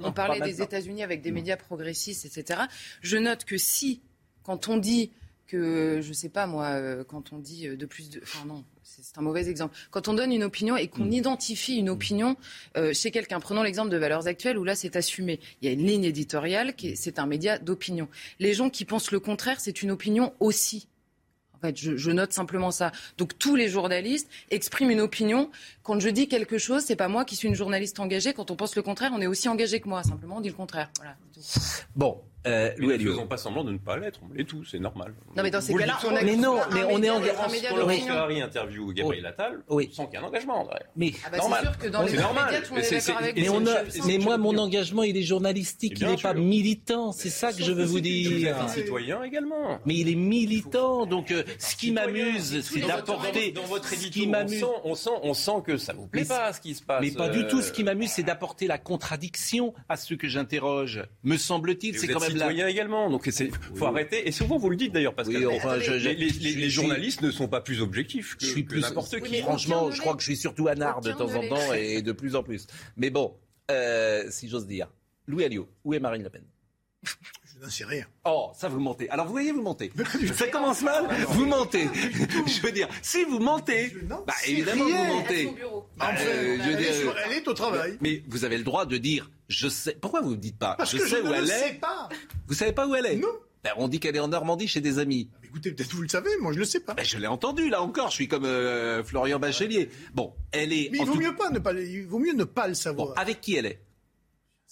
On parlait des États-Unis avec des médias progressistes, etc. Je note que si, quand on dit que, je sais pas moi, euh, quand on dit euh, de plus de. Enfin, non, c'est un mauvais exemple. Quand on donne une opinion et qu'on mm. identifie une opinion euh, chez quelqu'un, prenons l'exemple de Valeurs Actuelles où là c'est assumé. Il y a une ligne éditoriale, qui c'est un média d'opinion. Les gens qui pensent le contraire, c'est une opinion aussi. Fait, je, note simplement ça. Donc tous les journalistes expriment une opinion. Quand je dis quelque chose, c'est pas moi qui suis une journaliste engagée. Quand on pense le contraire, on est aussi engagé que moi. Simplement, on dit le contraire. Voilà. Bon, euh, ne faisons pas semblant de ne pas l'être, on l'est tout, c'est normal. Non, mais dans ces cas-là, on a Mais non, mais on est engagé. Quand Laurence Ferrari interview Gabriel Attal, oui. sans qu'il y ait un engagement. Mais ah bah normal. c'est sûr que dans les normal. médias, tout le monde est, d'accord avec mais, on a, mais moi, mon engagement, il est journalistique, il n'est pas militant. C'est ça que je veux vous dire. un citoyen également. Mais il est militant, donc euh, ce qui m'amuse, c'est d'apporter. Dans votre édito, on sent, on sent que ça vous plaît pas ce qui se passe. Mais pas du tout. Ce qui euh. m'amuse, c'est d'apporter la contradiction à ceux que j'interroge. Me semble-t-il, c'est quand même citoyen également. Donc il faut arrêter. Et souvent vous le dites d'ailleurs, parce que les, journalistes ne sont pas plus objectifs que, suis plus, n'importe qui. Franchement, je crois que je suis surtout anard de temps en temps et de plus en plus. Mais bon, euh, si j'ose dire. Louis Alliot, où est Marine Le Pen? n'en sais rien. Oh, ça vous mentez. Alors vous voyez, vous mentez. Ça commence mal, vous mentez. Je veux dire, si vous mentez, bah, évidemment vous mentez. Bah, euh, je veux dire, elle est au travail. Mais vous avez le droit de dire, je sais. Pourquoi vous ne dites pas? Parce Je que sais je où ne elle le est. sais pas. Vous savez pas où elle est? Non. Ben, on dit qu'elle est en Normandie chez des amis. Mais écoutez, peut-être vous le savez, moi je le sais pas. Ben, je l'ai entendu là encore. Je suis comme euh, Florian Bachelier. Bon, elle est. Mais en il vaut tout- mieux pas ne pas, le- il vaut mieux ne pas le Bon, savoir. avec qui elle est?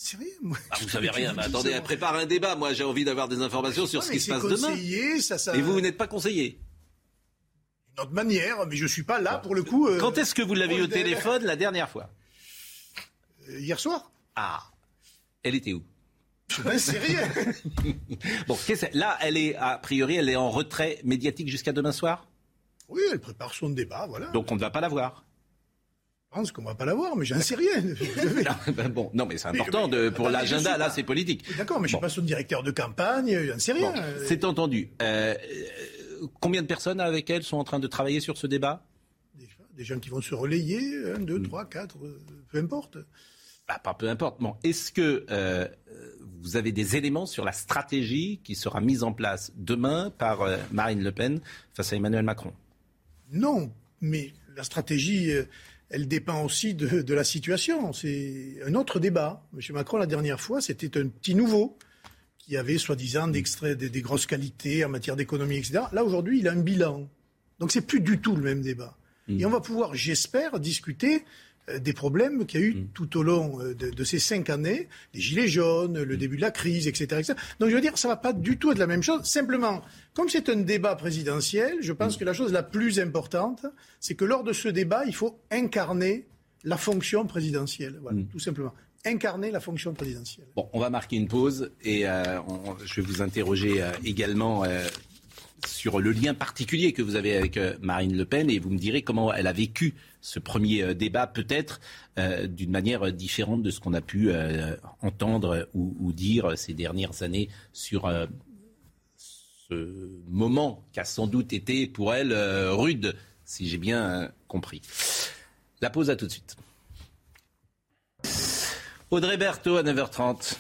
C'est rien, moi. ah, Vous savez rien. Mais attendez, elle prépare un débat. Moi, j'ai envie d'avoir des informations sur ce qui se c'est passe demain. conseillé, ça, ça. Et vous, vous n'êtes pas conseiller. D'une autre manière, mais je suis pas là pour le coup. euh, Quand est-ce que vous l'avez eu au téléphone la dernière fois euh, Hier soir. Ah, elle était où n'en sais rien. Bon, là, elle est a priori, elle est en retrait médiatique jusqu'à demain soir. Oui, elle prépare son débat, voilà. Donc on ne va pas la voir. Je pense qu'on va pas la voir, mais j'en sais rien. Ben bon, non, mais c'est important de, pour l'agenda. Là, c'est politique. D'accord, mais je Bon. suis pas son directeur de campagne, j'en sais rien. Bon, c'est entendu. Euh, euh, combien de personnes avec elle sont en train de travailler sur ce débat? Des, des gens qui vont se relayer, un, deux, Mm. trois, quatre, euh, peu importe. bah, Pas peu importe. Bon, est-ce que euh, vous avez des éléments sur la stratégie qui sera mise en place demain par euh, Marine Le Pen face à Emmanuel Macron? Non, mais la stratégie, elle dépend aussi de, de la situation. C'est un autre débat. Monsieur Macron, la dernière fois, c'était un petit nouveau qui avait soi-disant d'extraits, des, des grosses qualités en matière d'économie, etc. Là, aujourd'hui, il a un bilan. Donc, c'est plus du tout le même débat. Et on va pouvoir, j'espère, discuter des problèmes qu'il y a eu tout au long euh, de, de ces cinq années, les gilets jaunes, le début de la crise, etc., etc. Donc je veux dire, ça va pas du tout être la même chose. Simplement, comme c'est un débat présidentiel, je pense que la chose la plus importante, c'est que lors de ce débat, il faut incarner la fonction présidentielle. Voilà, tout simplement. Incarner la fonction présidentielle. Bon, on va marquer une pause et euh, on- je vais vous interroger euh, également euh, sur le lien particulier que vous avez avec euh, Marine Le Pen et vous me direz comment elle a vécu ce premier euh, débat, peut-être euh, d'une manière différente de ce qu'on a pu entendre ou, dire ces dernières années sur ce moment qui a sans doute été pour elle rude, si j'ai bien compris. La pause à tout de suite. Audrey Berthaud à 9h30.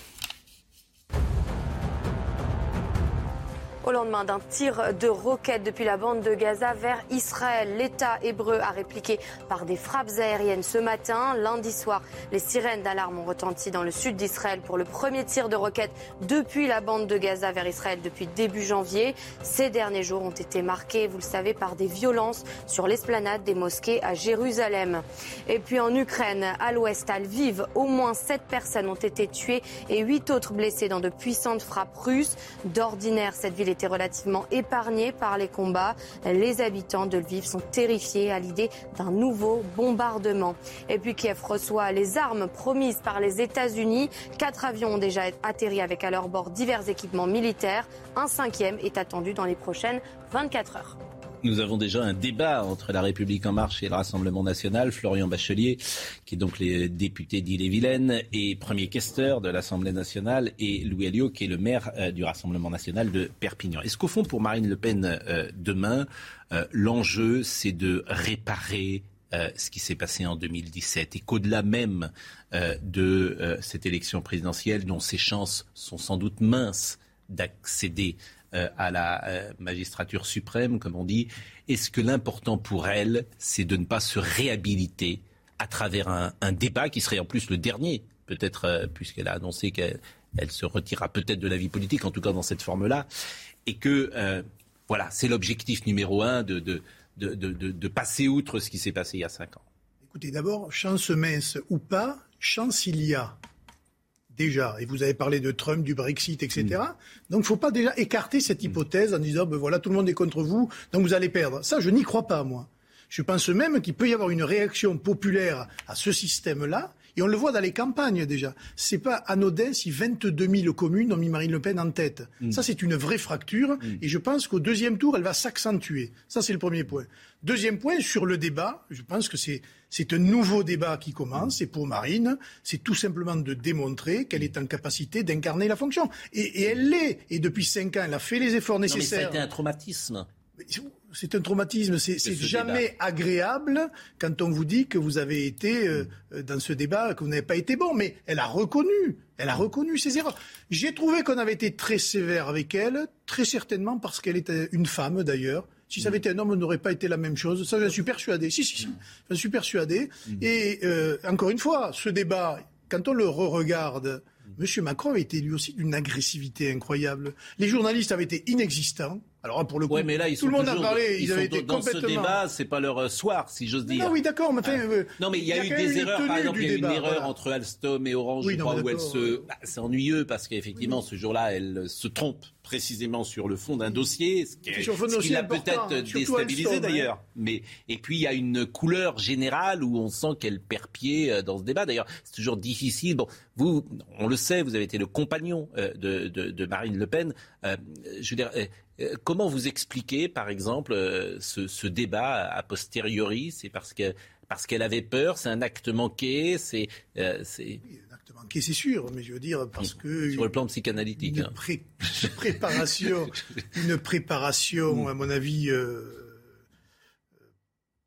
Au lendemain d'un tir de roquette depuis la bande de Gaza vers Israël, l'État hébreu a répliqué par des frappes aériennes ce matin. Lundi soir, les sirènes d'alarme ont retenti dans le sud d'Israël pour le premier tir de roquette depuis la bande de Gaza vers Israël depuis début janvier. Ces derniers jours ont été marqués, vous le savez, par des violences sur l'esplanade des mosquées à Jérusalem. Et puis en Ukraine, à l'ouest, à Lviv, au moins sept personnes ont été tuées et huit autres blessées dans de puissantes frappes russes. D'ordinaire, cette ville était relativement épargnée par les combats. Les habitants de Lviv sont terrifiés à l'idée d'un nouveau bombardement. Et puis Kiev reçoit les armes promises par les États-Unis. Quatre avions ont déjà atterri avec à leur bord divers équipements militaires. Un cinquième est attendu dans les prochaines 24 heures. Nous avons déjà un débat entre la République en marche et le Rassemblement national. Florian Bachelier, qui est donc le député d'Ille-et-Vilaine et premier questeur de l'Assemblée nationale, et Louis Alliot, qui est le maire euh, du Rassemblement national de Perpignan. Est-ce qu'au fond, pour Marine Le Pen, euh, demain, euh, l'enjeu, c'est de réparer ce qui s'est passé en 2017 et qu'au-delà même de cette élection présidentielle, dont ses chances sont sans doute minces d'accéder à la euh, magistrature suprême, comme on dit, est-ce que l'important pour elle, c'est de ne pas se réhabiliter à travers un, débat qui serait en plus le dernier, peut-être euh, puisqu'elle a annoncé qu'elle elle se retirera peut-être de la vie politique, en tout cas dans cette forme-là, et que euh, voilà, c'est l'objectif numéro un de- de passer outre ce qui s'est passé il y a cinq ans. Écoutez, d'abord, chance mince ou pas, chance il y a. Déjà, et vous avez parlé de Trump, du Brexit, etc. Donc, il ne faut pas déjà écarter cette hypothèse en disant, ben voilà, tout le monde est contre vous, donc vous allez perdre. Ça, je n'y crois pas, moi. Je pense même qu'il peut y avoir une réaction populaire à ce système-là, et on le voit dans les campagnes déjà. C'est pas anodin si 22 000 communes ont mis Marine Le Pen en tête. Ça, c'est une vraie fracture, et je pense qu'au deuxième tour, elle va s'accentuer. Ça, c'est le premier point. Deuxième point, sur le débat, je pense que c'est c'est un nouveau débat qui commence, et pour Marine, c'est tout simplement de démontrer qu'elle est en capacité d'incarner la fonction. Et, et elle l'est, et depuis cinq ans, elle a fait les efforts Non, mais ça a nécessaires. été un traumatisme. C'est un traumatisme. C'est jamais agréable quand on vous dit que vous avez été euh, dans ce débat, que vous n'avez pas été bon. Mais elle a reconnu, elle a reconnu ses erreurs. J'ai trouvé qu'on avait été très sévère avec elle, très certainement parce qu'elle était une femme d'ailleurs. Si ça avait été un homme, on n'aurait pas été la même chose. Ça, j'en suis persuadé. Si, si, si. J'en suis persuadé. Mm. Et euh, encore une fois, ce débat, quand on le re-regarde, M. Macron avait été lui aussi d'une agressivité incroyable. Les journalistes avaient été inexistants. Alors pour le coup, mais là, ils tout le monde a parlé. Ils, avaient été dans complètement... ce débat, c'est pas leur euh, soir, si j'ose dire. Non, oui, d'accord. Mais euh, non, mais il y a, eu des erreurs. Par exemple, il y a eu une erreur entre Alstom et Orange, je crois, où elle se. Bah, c'est ennuyeux parce qu'effectivement, ce jour-là, elle se trompe précisément sur le fond d'un dossier, ce qui, l'a peut-être déstabilisé d'ailleurs. Mais et puis il y a une couleur générale où on sent qu'elle perd pied euh, dans ce débat. D'ailleurs, c'est toujours difficile. Bon, vous, on le sait, vous avez été le compagnon de, de, de Marine Le Pen. je veux dire euh, comment vous expliquez, par exemple, euh, ce, débat a posteriori? C'est parce que parce qu'elle avait peur, c'est un acte manqué, c'est euh, c'est un acte manqué, c'est sûr, mais je veux dire parce que sur le plan psychanalytique, une, hein. préparation, une préparation, à mon avis,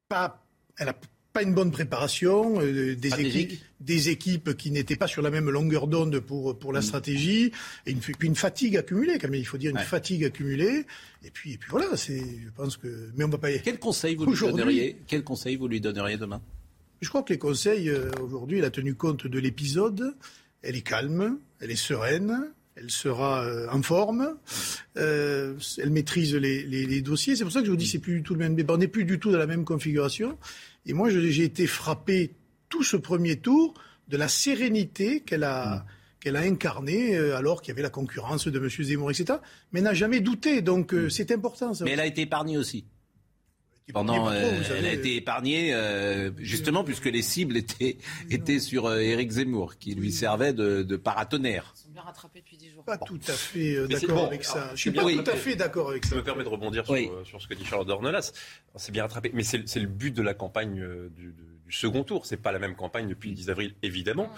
pas, elle a pas une bonne préparation, euh, des, équipes, des équipes qui n'étaient pas sur la même longueur d'onde pour, pour la mm. stratégie, et une, puis une fatigue accumulée, quand même, il faut dire une fatigue accumulée. Et puis, et puis voilà, c'est, je pense que. Mais on va pas y... Quel conseil vous lui donneriez Quel conseil vous lui donneriez demain? Je crois que les conseils, euh, aujourd'hui, elle a tenu compte de l'épisode. Elle est calme, elle est sereine, elle sera euh, en forme, euh, elle maîtrise les, les, les dossiers. C'est pour ça que je vous dis, c'est plus du tout le même débat. On n'est plus du tout dans la même configuration. Et moi, j'ai été frappé tout ce premier tour de la sérénité qu'elle a, mm. qu'elle a incarnée euh, alors qu'il y avait la concurrence de M. Zemmour, etc. Mais n'a jamais douté. Donc euh, mm. c'est important. Ça. Mais elle a été épargnée aussi. Pendant, euh, elle a été épargnée justement puisque les cibles étaient, étaient sur Éric Zemmour, qui lui servait de, de paratonnerre. Bien rattrapés depuis 10 jours. Pas tout à fait d'accord avec ça. Je suis pas tout à fait d'accord avec ça. Ça me permet de rebondir sur, sur, ce que dit Charles Dornelas. C'est bien rattrapé, mais c'est le but de la campagne du, du second tour. C'est pas la même campagne depuis le 10 avril, évidemment.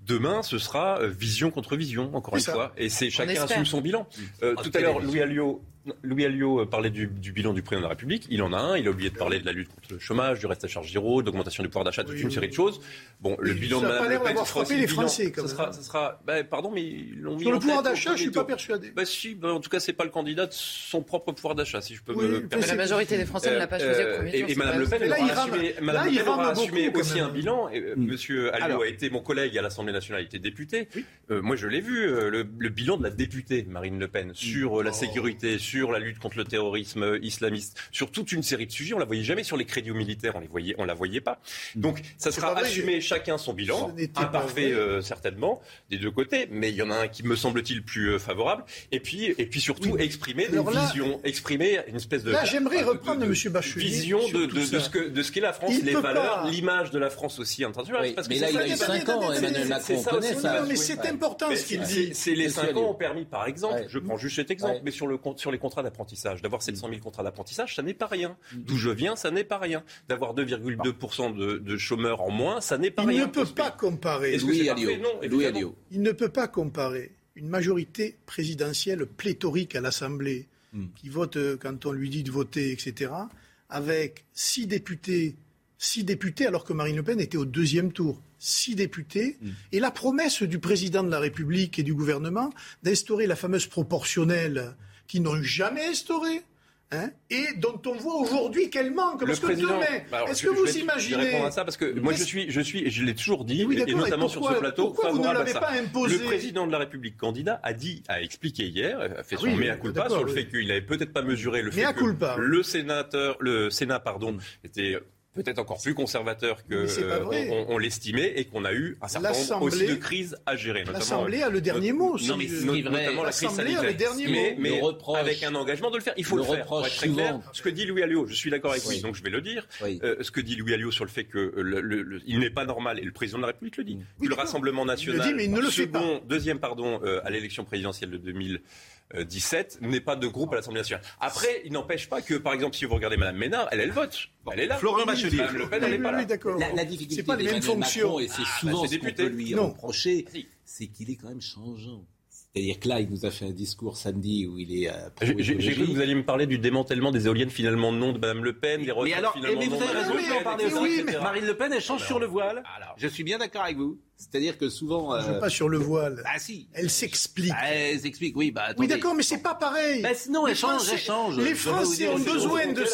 Demain, ce sera euh, vision contre vision, encore une fois. Et c'est chacun assume son bilan. Euh, tout à l'heure, Louis Alliot, Louis Alliot euh, parlait du, bilan du président de la République. Il en a un. Il a oublié de parler de la lutte contre le chômage, du reste à charge zéro, d'augmentation du pouvoir d'achat, toute une série de choses. Bon, le bilan de Mme Le Pen, frappé les Français. ça sera, ça sera bah, pardon, mais ils l'ont mis Sur le pouvoir d'achat, je suis pas persuadé. Bah si, bah, en tout cas, c'est pas le candidat de son propre pouvoir d'achat, si je peux me permettre. La majorité des Français ne l'a pas choisi au premier tour. Et Mme Le Pen, elle aura assumé aussi un bilan. Monsieur Alliot a été mon collègue à l'Assemblée nationale, il était député. Euh, moi, je l'ai vu, euh, le, bilan de la députée Marine Le Pen sur euh, la oh. sécurité, sur la lutte contre le terrorisme islamiste, sur toute une série de sujets. On la voyait jamais sur les crédits militaires, on les voyait, on la voyait pas. Donc, ça sera assumé chacun son bilan, imparfait certainement des deux côtés, mais il y en a un qui me semble-t-il plus favorable. Et puis, et puis surtout exprimer des visions, exprimer une espèce de. Là, j'aimerais reprendre de, M. Bachelier. Vision de, de, ce que de ce qu'est la France, les valeurs, l'image de la France aussi internationale. mais là, il a eu 5 ans, Emmanuel Macron, connaît ça c'est important ce qu'il dit. C'est les 5 ans ont permis, par exemple, je prends juste cet exemple, mais sur, le, sur les contrats d'apprentissage, d'avoir 700 000 contrats d'apprentissage, ça n'est pas rien. Mm. D'où je viens, ça n'est pas rien. D'avoir 2,2% de, de, chômeurs en moins, ça n'est pas rien. Il ne peut pas comparer. Louis Alliot. Il ne peut pas comparer une majorité présidentielle pléthorique à l'Assemblée, mm. qui vote euh, quand on lui dit de voter, etc., avec six députés, six députés alors que Marine Le Pen était au deuxième tour six députés, mm. et la promesse du président de la République et du gouvernement d'instaurer la fameuse proportionnelle qu'ils n'ont jamais instaurée. Hein, et dont on voit aujourd'hui qu'elle manque. parce que demain, bah, est-ce que vous imaginez Je vais répondre à ça parce que moi je suis, je suis, je l'ai toujours dit, et, notamment sur ce plateau, favorable à ça. Pas imposé... Le président de la République candidat a dit, a expliqué hier, a fait son mea culpa sur le fait qu'il n'avait peut-être pas mesuré le fait que le sénateur, le Sénat, pardon, mm. était peut-être encore plus conservateur que euh, on, l'estimait et qu'on a eu un certain nombre aussi de crises à gérer. L'Assemblée a le dernier mot. Non, mais notamment la crise sanitaire. A le dernier mais, mais avec un engagement de le faire. Il faut le, faire. Pour être très clair. Ce que dit Louis Alliot, je suis d'accord avec lui, donc je vais le dire. Euh, ce que dit Louis Alliot sur le fait que le, il n'est pas normal, et le président de la République le dit, que le Rassemblement national, il dit, mais il ne le fait pas. deuxième pardon, euh, à l'élection présidentielle de 2000 17 n'est pas de groupe à l'Assemblée nationale. Après, il n'empêche pas que, par exemple, si vous regardez Mme Ménard, elle, elle vote. Elle est là. Florent Bachelier. Mme Le Pen, elle n'est pas là. La, la difficulté pas les mêmes fonctions. et c'est ah, souvent bah, ce qu'on peut lui reprocher, c'est qu'il est quand même changeant. C'est-à-dire que là, il nous a fait un discours samedi où il est. Euh, J'ai cru que vous alliez me parler du démantèlement des éoliennes finalement non de Mme Le Pen, des mais alors, finalement mais vous avez raison d'en parler aussi. Marine Le Pen, elle change sur le voile. Je suis bien d'accord avec vous. C'est-à-dire que souvent. Euh... pas sur le voile. Ah si. Elle s'explique. Bah, elle s'explique, oui. Bah, oui, d'accord, mais c'est pas pareil. Bah, sinon, elle change, elle change. Les Français ont besoin de.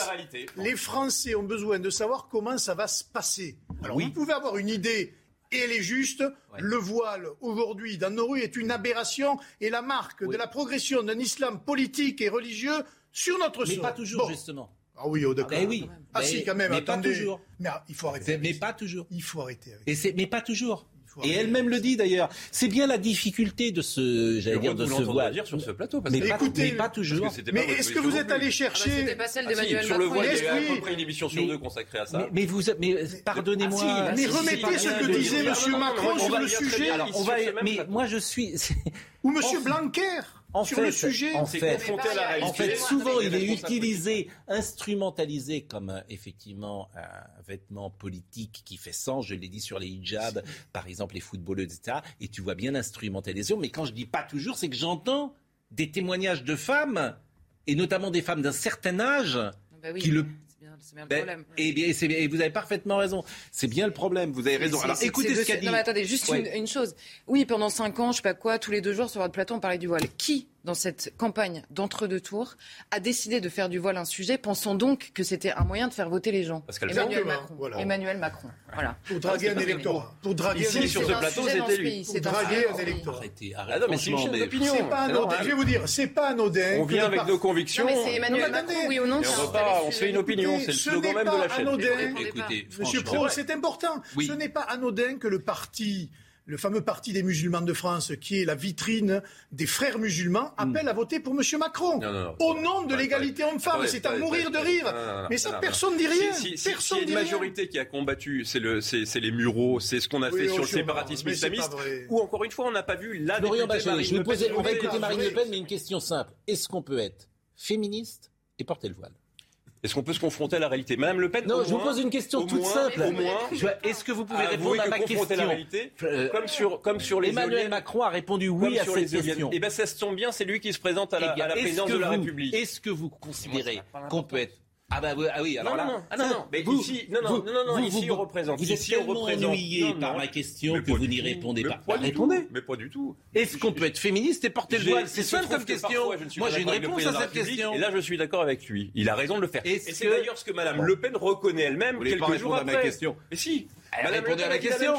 Les Français ont besoin de savoir comment ça va se passer. Alors, vous pouvez avoir une idée et elle est juste. Le voile, aujourd'hui, dans nos rues, est une aberration et la marque de la progression d'un islam politique et religieux sur notre sol. Mais pas toujours, justement. Ah oui, oh, d'accord. Ah, oui. Ah si, quand même, mais attendez. Pas toujours. Mais ah, il faut arrêter. Mais pas toujours. Il faut arrêter. Avec et mais pas toujours. Et elle-même le dit d'ailleurs. C'est bien la difficulté de ce, j'allais dire, de ce voile. dire sur ce plateau. Parce mais, que pas, écoutez, mais pas toujours. mais est-ce que vous êtes allé chercher ah bah, C'était pas celle d'Emmanuel ah, Sur le voile, il y a à peu près une émission sur deux consacrée à ça. Mais, mais vous, mais pardonnez-moi. Ah, mais remettez ce que disait M. Macron sur le sujet. Alors, on va. Mais moi, je suis. Ou M. Blanquer. En sur fait, le sujet. En fait, en fait, souvent, il est utilisé, instrumentalisé comme un, effectivement un vêtement politique qui fait sens. Je l'ai dit sur les hijabs, par exemple, les footballeurs, etc. Et tu vois bien l'instrumentalisation. Mais quand je dis pas toujours, c'est que j'entends des témoignages de femmes, et notamment des femmes d'un certain âge, bah oui. qui le c'est bien le problème. et, bien, et, vous avez parfaitement raison. C'est bien le problème. Vous avez raison. Alors écoutez ce qu'a dit. Non, mais attendez, juste une, une, chose. Oui, pendant cinq ans, je sais pas quoi, tous les deux jours sur votre plateau, on parlait du voile. Qui dans cette campagne d'entre-deux tours, a décidé de faire du voile un sujet, pensant donc que c'était un moyen de faire voter les gens. Emmanuel Macron. Voilà. Emmanuel Macron. Voilà. Pour draguer un électorat. Pour draguer Ici, sur ce plateau, c'était lui. Pour draguer un électorat. Arrêtez, arrêtez. Ah non, mais c'est une chaîne d'opinion. C'est pas anodin. Je vais vous dire, c'est pas anodin. On vient avec nos convictions. Non, mais c'est Emmanuel Macron, oui ou non On se fait une opinion. C'est le slogan même de la chaîne. Écoutez, Monsieur Pro, c'est important. Ce n'est pas anodin que le parti le fameux parti des musulmans de France, qui est la vitrine des frères musulmans, hmm. appelle à voter pour M. Macron. au nom de l'égalité homme-femme. C'est à mourir de rire. Mais ça, personne ne dit rien. Si, personne y a une majorité qui a combattu, c'est le, c'est, les mureaux, c'est ce qu'on a fait sur le séparatisme islamiste. Ou encore une fois, on n'a pas vu la Florian Bachelot, je vais on va écouter Marine Le Pen, mais une question simple. Est-ce qu'on peut être féministe et porter le voile? Est-ce qu'on peut se confronter à la réalité? Madame Le Pen Non, je vous pose une question toute simple. Au moins, est-ce que vous pouvez répondre à ma question la réalité euh, Comme sur, comme sur les Emmanuel Macron a répondu oui à cette question. Eh bien, ça se tombe bien, c'est lui qui se présente à la, à la présidence de la République. Est-ce que vous considérez qu'on peut être ah bah ah oui, alors non, là, non, ah non, non, mais vous, ici, non, non, non, non, ici on représente. Vous êtes ici, tellement on représente. ennuyé par ma question que vous n'y répondez pas. pas répondez. Mais pas du tout. Est-ce qu'on peut être féministe et porter le voile C'est simple comme question. Moi, j'ai une réponse à cette question. Et là, je suis d'accord avec lui. Il a raison de le faire. Et c'est d'ailleurs ce que Madame Le Pen reconnaît elle-même quelques jours après. ma question. Mais si. Elle répondait à la question.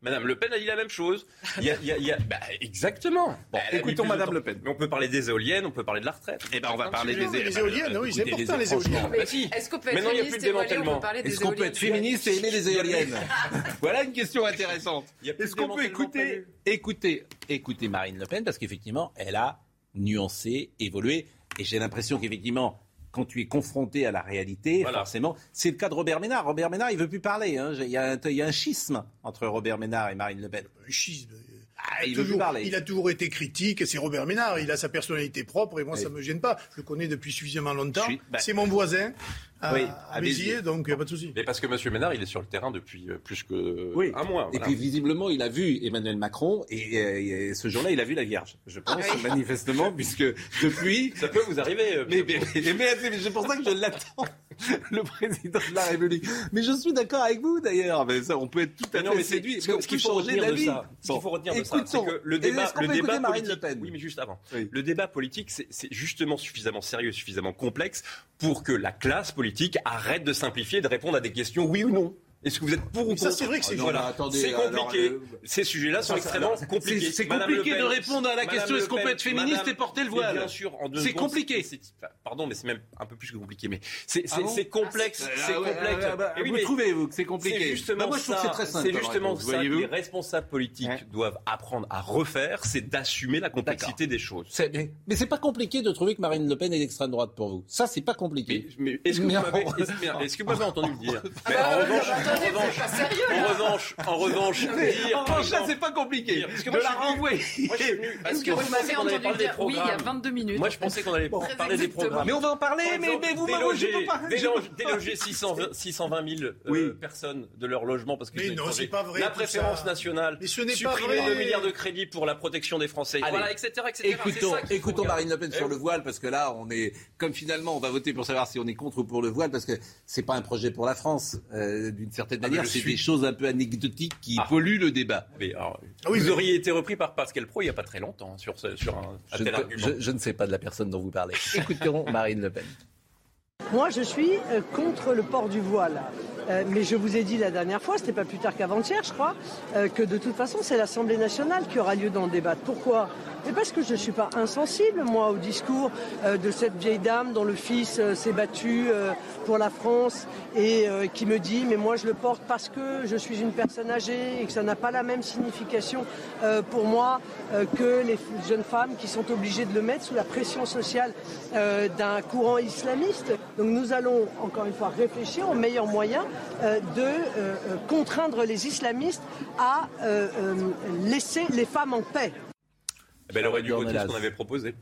Madame Le Pen a dit la même chose. Il y a, il y a, bah, exactement. Bon, écoutons Madame Le Pen. Mais on peut parler des éoliennes, on peut parler de la retraite. Eh ben, on va parler des, des éoliennes. oui, c'est important les éoliennes. Bah, si. Est-ce qu'on peut être féministe et Est-ce qu'on peut être féministe et aimer les éoliennes Voilà une question intéressante. Est-ce qu'on peut écouter, écouter, écouter Marine Le Pen parce qu'effectivement, elle a nuancé, évolué, et j'ai l'impression qu'effectivement quand tu es confronté à la réalité, forcément, c'est le cas de Robert Ménard. Robert Ménard, il veut plus parler. Hein. Il, y a un, il, y a un, schisme entre Robert Ménard et Marine Le Pen. Un schisme. Ah, il, toujours, il, a toujours été critique, c'est Robert Ménard, il a sa personnalité propre et moi ça ne me gêne pas. Je le connais depuis suffisamment longtemps. Ben c'est mon voisin à, oui, à Béziers, donc il n'y a pas de souci. Mais parce que M. Ménard, il est sur le terrain depuis euh, plus que oui. un mois. Et puis visiblement, il a vu Emmanuel Macron et, ce jour-là, il a vu la Vierge, je pense, ah manifestement, puisque depuis... Ça peut vous arriver. Euh, mais, mais, mais, c'est pour ça que je l'attends, le président de la République. Mais je suis d'accord avec vous d'ailleurs, mais ça, on peut être tout à fait séduit. Ce qu'il faut retenir de ça, ce qu'il faut retenir de ça, c'est que le débat, le débat politique, oui, mais juste avant, le débat politique, c'est justement suffisamment sérieux, suffisamment complexe pour que la classe politique arrête de simplifier, de répondre à des questions oui ou non. Est-ce que vous êtes pour ou contre Ça, c'est vrai que c'est voilà. C'est compliqué. Ces sujets-là sont extrêmement compliqués. C'est compliqué de répondre à la question est-ce qu'on peut être féministe et porter le voile Bien sûr, en C'est compliqué. Pardon, mais c'est même un peu plus que compliqué. Mais c'est ah complexe. C'est complexe. Vous trouvez vous que c'est compliqué C'est justement ça. C'est justement ça que les responsables politiques doivent apprendre à refaire, c'est d'assumer la complexité des choses. Mais c'est pas compliqué de trouver que Marine Le Pen est d'extrême droite pour vous. Ça, c'est pas compliqué. Mais est-ce que vous m'avez entendu le dire En revanche, en revanche, en revanche, ça c'est pas compliqué. de la renvoyer. Est-ce que vous m'avez entendu dire oui il y a 22 minutes Moi, je pensais qu'on allait parler des programmes. Mais on va en parler. Mais, mais vous déloger, déloger 620 000 euh, personnes de leur logement parce que c'est pas vrai. La préférence nationale. Supprimer 2 milliards de crédits pour la protection des Français. Voilà, etc., etc. Écoutons, écoutons Marine Le Pen sur le voile parce que là, on est comme finalement, on va voter pour savoir si on est contre ou pour le voile parce que c'est pas un projet pour la France euh, d'une certaine ah, manière. C'est des choses un peu anecdotiques qui ah. polluent le débat. Mais, alors, ah vous auriez été repris par Pascal Pro il n'y a pas très longtemps sur, sur un, je, tel argument. Je, ne sais pas de la personne dont vous parlez. Écoutons Marine Le Pen. Moi, je suis euh, contre le port du voile. Euh, mais je vous ai dit la dernière fois, c'était pas plus tard qu'avant-hier, je crois, que de toute façon, c'est l'Assemblée nationale qui aura lieu d'en débattre. Pourquoi? Et parce que je ne suis pas insensible, moi, au discours euh, de cette vieille dame dont le fils euh, s'est battu euh, pour la France et qui me dit mais moi je le porte parce que je suis une personne âgée et que ça n'a pas la même signification pour moi que les jeunes femmes qui sont obligées de le mettre sous la pression sociale d'un courant islamiste. Donc nous allons encore une fois réfléchir aux meilleurs moyens de contraindre les islamistes à laisser les femmes en paix. Eh ben, elle aurait dû voter ce qu'on avait proposé.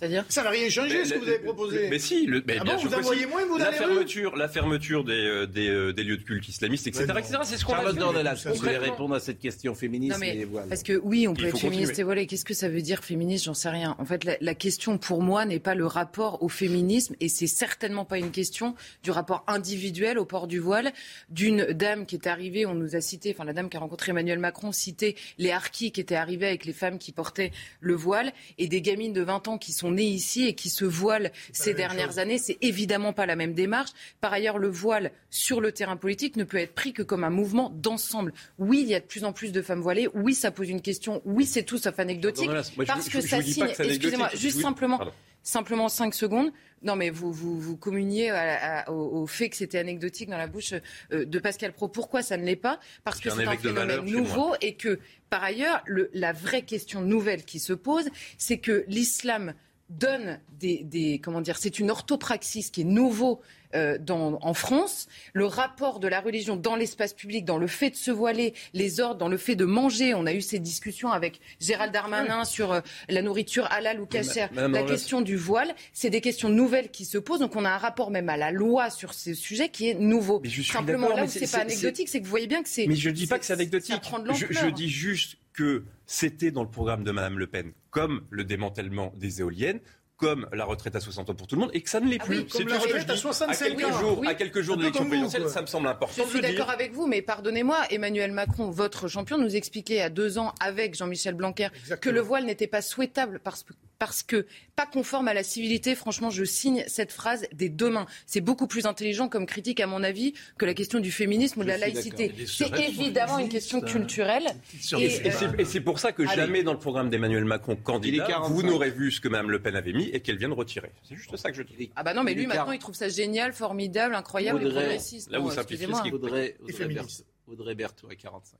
C'est-à-dire Ça n'a rien changé ce que vous avez proposé. Mais, si, le, mais ah bien bon, vous envoyez moins, vous la fermeture, la fermeture des, euh, des, euh, des, lieux de culte islamistes, etc. C'est ce qu'on a fait. vous voulez répondre à cette question féministe non, mais, Parce que oui, on peut être féministe et voilà. Qu'est-ce que ça veut dire féministe? J'en sais rien. En fait, la, la question pour moi n'est pas le rapport au féminisme et c'est certainement pas une question du rapport individuel au port du voile d'une dame qui est arrivée. On nous a cité, enfin la dame qui a rencontré Emmanuel Macron, cité les harkis qui étaient arrivés avec les femmes qui portaient le voile et des gamines de 20 ans qui sont nées ici et qui se voilent ces dernières années. C'est évidemment pas la même démarche. Par ailleurs, le voile sur le terrain politique ne peut être pris que comme un mouvement d'ensemble. Oui, il y a de plus en plus de femmes voilées. Oui, ça pose une question. Oui, c'est tout sauf anecdotique. parce que ça signe. Excusez-moi, juste simplement. Simplement 5 secondes. Non, mais vous, vous, vous communiez au, fait que c'était anecdotique dans la bouche euh, de Pascal Pro. Pourquoi ça ne l'est pas? Parce que c'est un phénomène nouveau et que, par ailleurs, le, la vraie question nouvelle qui se pose, c'est que l'islam donne des, comment dire, c'est une orthopraxis qui est nouveau euh, en France, le rapport de la religion dans l'espace public, dans le fait de se voiler, les ordres, dans le fait de manger. On a eu ces discussions avec Gérald Darmanin sur euh, la nourriture halal ou cachère. La question du voile, c'est des questions nouvelles qui se posent. Donc on a un rapport même à la loi sur ces sujets qui est nouveau. Simplement là où c'est pas anecdotique, c'est que vous voyez bien que c'est. Mais je dis pas que c'est anecdotique. Je, je dis juste que c'était dans le programme de Mme Le Pen, comme le démantèlement des éoliennes, comme la retraite à 60 ans pour tout le monde et que ça ne l'est ah plus. c'est la retraite à 65 quelques jours, à quelques jours de l'élection présidentielle, ça me semble important. Je suis d'accord avec vous, mais pardonnez-moi, Emmanuel Macron, votre champion, nous expliquait il y a deux ans avec Jean-Michel Blanquer que le voile n'était pas souhaitable parce que parce que pas conforme à la civilité. Franchement, je signe cette phrase des deux mains. C'est beaucoup plus intelligent comme critique, à mon avis, que la question du féminisme ou de la laïcité. C'est évidemment une question culturelle. Et, c'est pour ça que jamais dans le programme d'Emmanuel Macron candidat, vous n'aurez vu ce que Mme Le Pen avait mis et qu'elle vient de retirer. C'est juste ça que je dis. Ah bah non, mais lui maintenant, il trouve ça génial, formidable, incroyable et progressiste. Là, vous simplifiez ce qui Audrey, Audrey Berthaud à 45.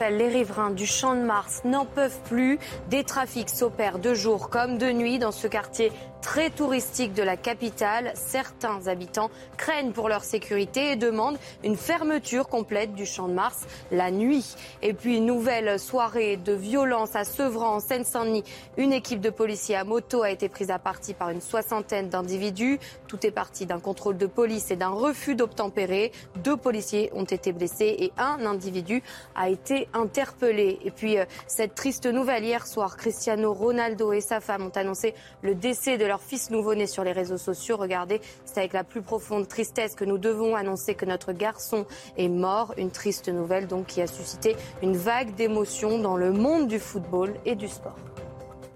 Les riverains du Champ de Mars n'en peuvent plus. Des trafics s'opèrent de jour comme de nuit dans ce quartier très touristique de la capitale. Certains habitants craignent pour leur sécurité et demandent une fermeture complète du Champ de Mars la nuit. Et puis, nouvelle soirée de violence à Sevran, en Seine-Saint-Denis. Une équipe de policiers à moto a été prise à partie par une soixantaine d'individus. Tout est parti d'un contrôle de police et d'un refus d'obtempérer. Deux policiers ont été blessés et un individu a été interpellé. Et puis, euh, cette triste nouvelle hier soir, Cristiano Ronaldo et sa femme ont annoncé le décès de leur fils nouveau-né sur les réseaux sociaux. Regardez, c'est avec la plus profonde tristesse que nous devons annoncer que notre garçon est mort. Une triste nouvelle donc qui a suscité une vague d'émotions dans le monde du football et du sport.